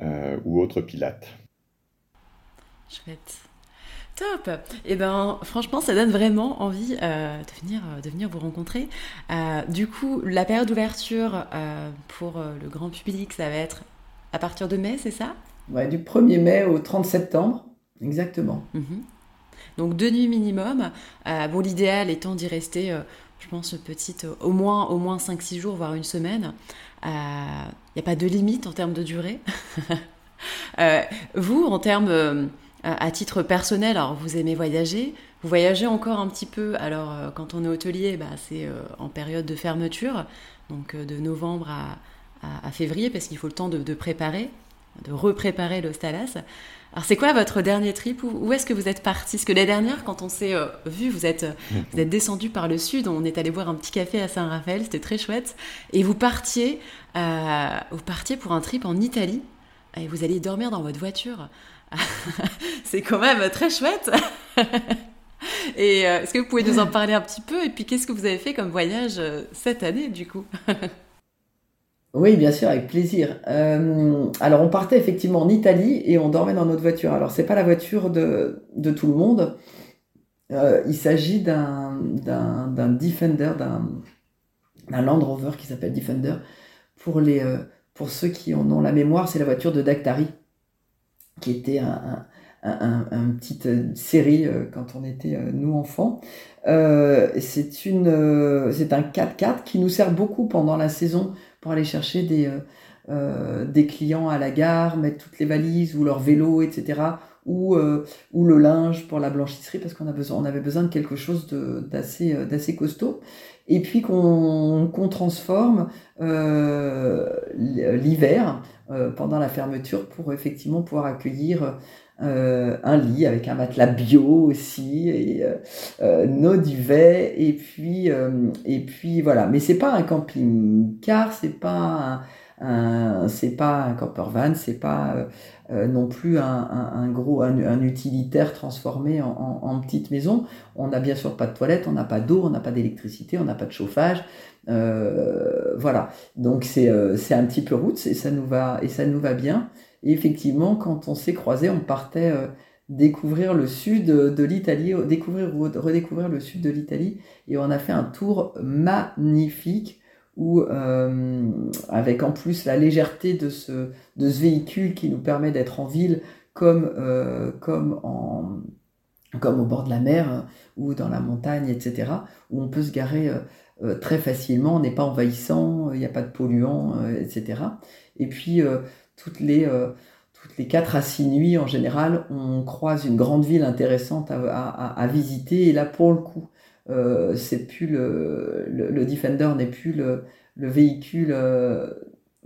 euh, ou autre pilates. Chouette. Top Et eh ben franchement ça donne vraiment envie de, venir, de venir vous rencontrer. du coup la période d'ouverture pour le grand public ça va être à partir de mai, c'est ça? Ouais, du 1er mai au 30 septembre, exactement. Mhm. Donc deux nuits minimum. Euh, bon, l'idéal étant d'y rester, euh, je pense, petite, au moins, au moins 5-6 jours, voire une semaine. Il euh, n'y a pas de limite en termes de durée? *laughs* vous, en termes, à titre personnel, alors vous aimez voyager, vous voyagez encore un petit peu? Alors, quand on est hôtelier, bah, c'est en période de fermeture, donc de novembre à, à, février parce qu'il faut le temps de, préparer, de repréparer le Stalas. Alors c'est quoi votre dernier trip Où, est-ce que vous êtes parti Parce que l'année dernière, quand on s'est euh, vu, vous êtes, vous êtes descendu par le sud, on est allé boire un petit café à Saint-Raphaël, c'était très chouette. Et vous partiez, euh, vous partiez pour un trip en Italie et vous alliez dormir dans votre voiture. *laughs* c'est quand même très chouette. *laughs* et euh, est-ce que vous pouvez nous en parler un petit peu? Et puis qu'est-ce que vous avez fait comme voyage cette année du coup? *laughs* Oui, bien sûr, avec plaisir. Euh, alors, on partait effectivement en Italie et on dormait dans notre voiture. Alors, c'est pas la voiture de, tout le monde. Euh, il s'agit d'un, d'un, Defender, d'un, Land Rover qui s'appelle Defender. Euh, pour ceux qui en ont la mémoire, c'est la voiture de Dactari, qui était un, petite série quand on était nous enfants. c'est c'est un 4x4 qui nous sert beaucoup pendant la saison pour aller chercher des, euh, euh, des clients à la gare, mettre toutes les valises ou leur vélo, etc. Ou, euh, ou le linge pour la blanchisserie parce qu'on a besoin, on avait besoin de quelque chose d'assez costaud. Et puis qu'on qu'on transforme l'hiver pendant la fermeture pour effectivement pouvoir accueillir euh, un lit avec un matelas bio aussi, et euh, euh nos duvets, et puis, euh, et puis voilà. Mais c'est pas un camping-car, c'est pas un, un, c'est pas un camper van, c'est pas non plus un, gros, un, utilitaire transformé en, petite maison. On n'a bien sûr pas de toilette, on n'a pas d'eau, on n'a pas d'électricité, on n'a pas de chauffage. voilà, donc c'est un petit peu route et ça nous va et ça nous va bien. Et effectivement, quand on s'est croisés, on partait découvrir le sud de l'Italie, découvrir ou redécouvrir le sud de l'Italie. Et on a fait un tour magnifique où, euh, avec en plus la légèreté de ce, de ce véhicule qui nous permet d'être en ville comme, euh, comme, en, comme au bord de la mer hein, ou dans la montagne, etc., où on peut se garer euh, très facilement, on n'est pas envahissant, il n'y a pas de polluants, etc. Et puis, toutes les toutes les 4 à 6 nuits, en général, on croise une grande ville intéressante à, visiter. Et là, pour le coup, euh, c'est plus le, le, Defender n'est plus le, véhicule, euh,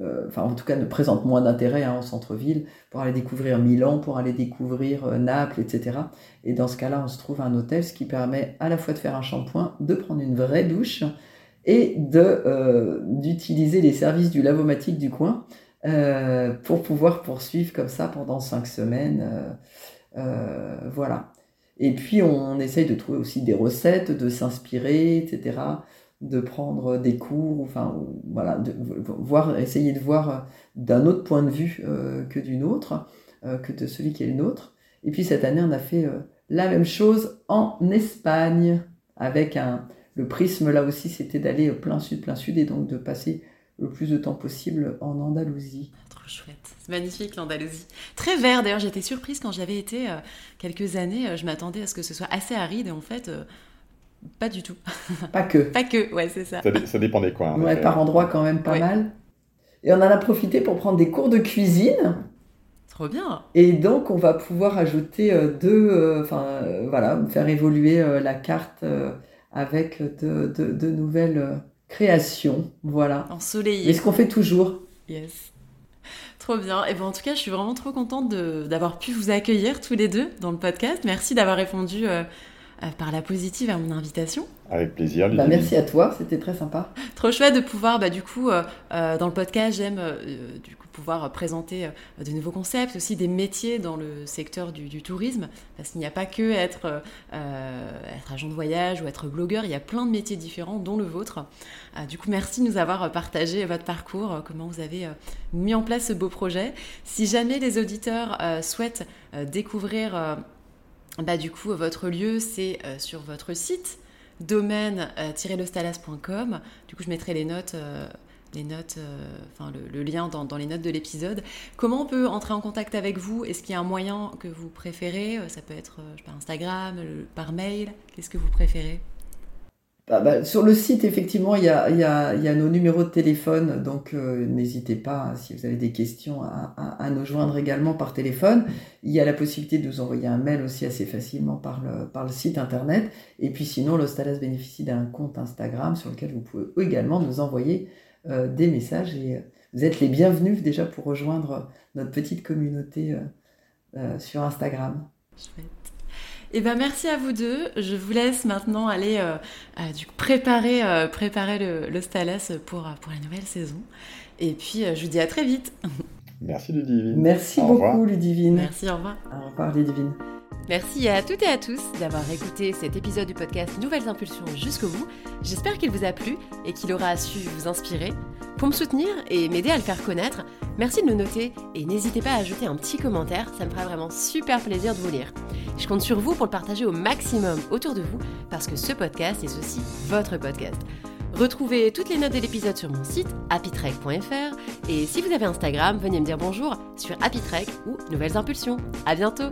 euh, enfin en tout cas ne présente moins d'intérêt hein, en centre-ville pour aller découvrir Milan, pour aller découvrir Naples, etc. Et dans ce cas-là, on se trouve un hôtel, ce qui permet à la fois de faire un shampoing, de prendre une vraie douche et d'utiliser les services du lavomatique du coin. Euh, pour pouvoir poursuivre comme ça pendant cinq semaines. Euh, euh, voilà. Et puis on essaye de trouver aussi des recettes, de s'inspirer, etc., de prendre des cours, enfin voilà, voir, essayer de voir d'un autre point de vue que d'une autre, que de celui qui est le nôtre. Et puis cette année, on a fait la même chose en Espagne, avec un, le prisme là aussi, c'était d'aller plein sud, plein sud, et donc de passer le plus de temps possible en Andalousie. Trop chouette, c'est magnifique l'Andalousie. Très vert d'ailleurs, j'étais surprise quand j'avais été euh, quelques années, euh, je m'attendais à ce que ce soit assez aride et en fait, euh, pas du tout. *laughs* Pas que. pas que, ouais, c'est ça. Ça, dépend des coins. Ouais, par endroit quand même pas mal. Et on en a profité pour prendre des cours de cuisine. Trop bien. Et donc on va pouvoir ajouter deux, enfin voilà, faire évoluer la carte avec de, de, de nouvelles création, voilà. Ensoleillé. Et ce qu'on fait toujours. Yes. Trop bien. Et ben en tout cas, je suis vraiment trop contente d'avoir pu vous accueillir tous les deux dans le podcast. Merci d'avoir répondu euh, euh, par la positive à mon invitation. Avec plaisir. Bah, merci à toi, c'était très sympa. Trop chouette de pouvoir, bah, du coup, euh, dans le podcast, j'aime du coup pouvoir présenter de nouveaux concepts, aussi des métiers dans le secteur du, tourisme, parce qu'il n'y a pas que être, être agent de voyage ou être blogueur, il y a plein de métiers différents, dont le vôtre. du coup, merci de nous avoir partagé votre parcours, comment vous avez mis en place ce beau projet. Si jamais les auditeurs souhaitent découvrir bah, du coup, votre lieu, c'est euh, sur votre site domaine-lestalas.com. Du coup, je mettrai les notes, euh, les notes, euh, enfin le, lien dans, les notes de l'épisode. Comment on peut entrer en contact avec vous? Est-ce qu'il y a un moyen que vous préférez? Ça peut être pas, Instagram, par mail. Qu'est-ce que vous préférez? Ah bah, sur le site, effectivement, il y a, nos numéros de téléphone, donc euh, n'hésitez pas, si vous avez des questions, à, à, nous joindre également par téléphone. Il y a la possibilité de nous envoyer un mail aussi assez facilement par le, par le site internet. Et puis sinon, l'Ostalas bénéficie d'un compte Instagram sur lequel vous pouvez également nous envoyer euh, des messages. Et euh, vous êtes les bienvenus déjà pour rejoindre notre petite communauté sur Instagram. Chouette. Eh ben merci à vous deux. Je vous laisse maintenant aller euh, euh, du préparer, euh, préparer le, le Stalas pour, pour la nouvelle saison. Et puis je vous dis à très vite. Merci Ludivine. Merci beaucoup Ludivine. Merci, au revoir. Au revoir Ludivine. Merci à toutes et à tous d'avoir écouté cet épisode du podcast Nouvelles Impulsions jusqu'au bout. J'espère qu'il vous a plu et qu'il aura su vous inspirer. Pour me soutenir et m'aider à le faire connaître, merci de le noter et n'hésitez pas à ajouter un petit commentaire, ça me fera vraiment super plaisir de vous lire. Je compte sur vous pour le partager au maximum autour de vous parce que ce podcast est aussi votre podcast. Retrouvez toutes les notes de l'épisode sur mon site happytrek.fr et si vous avez Instagram, venez me dire bonjour sur happytrek ou Nouvelles Impulsions. À bientôt!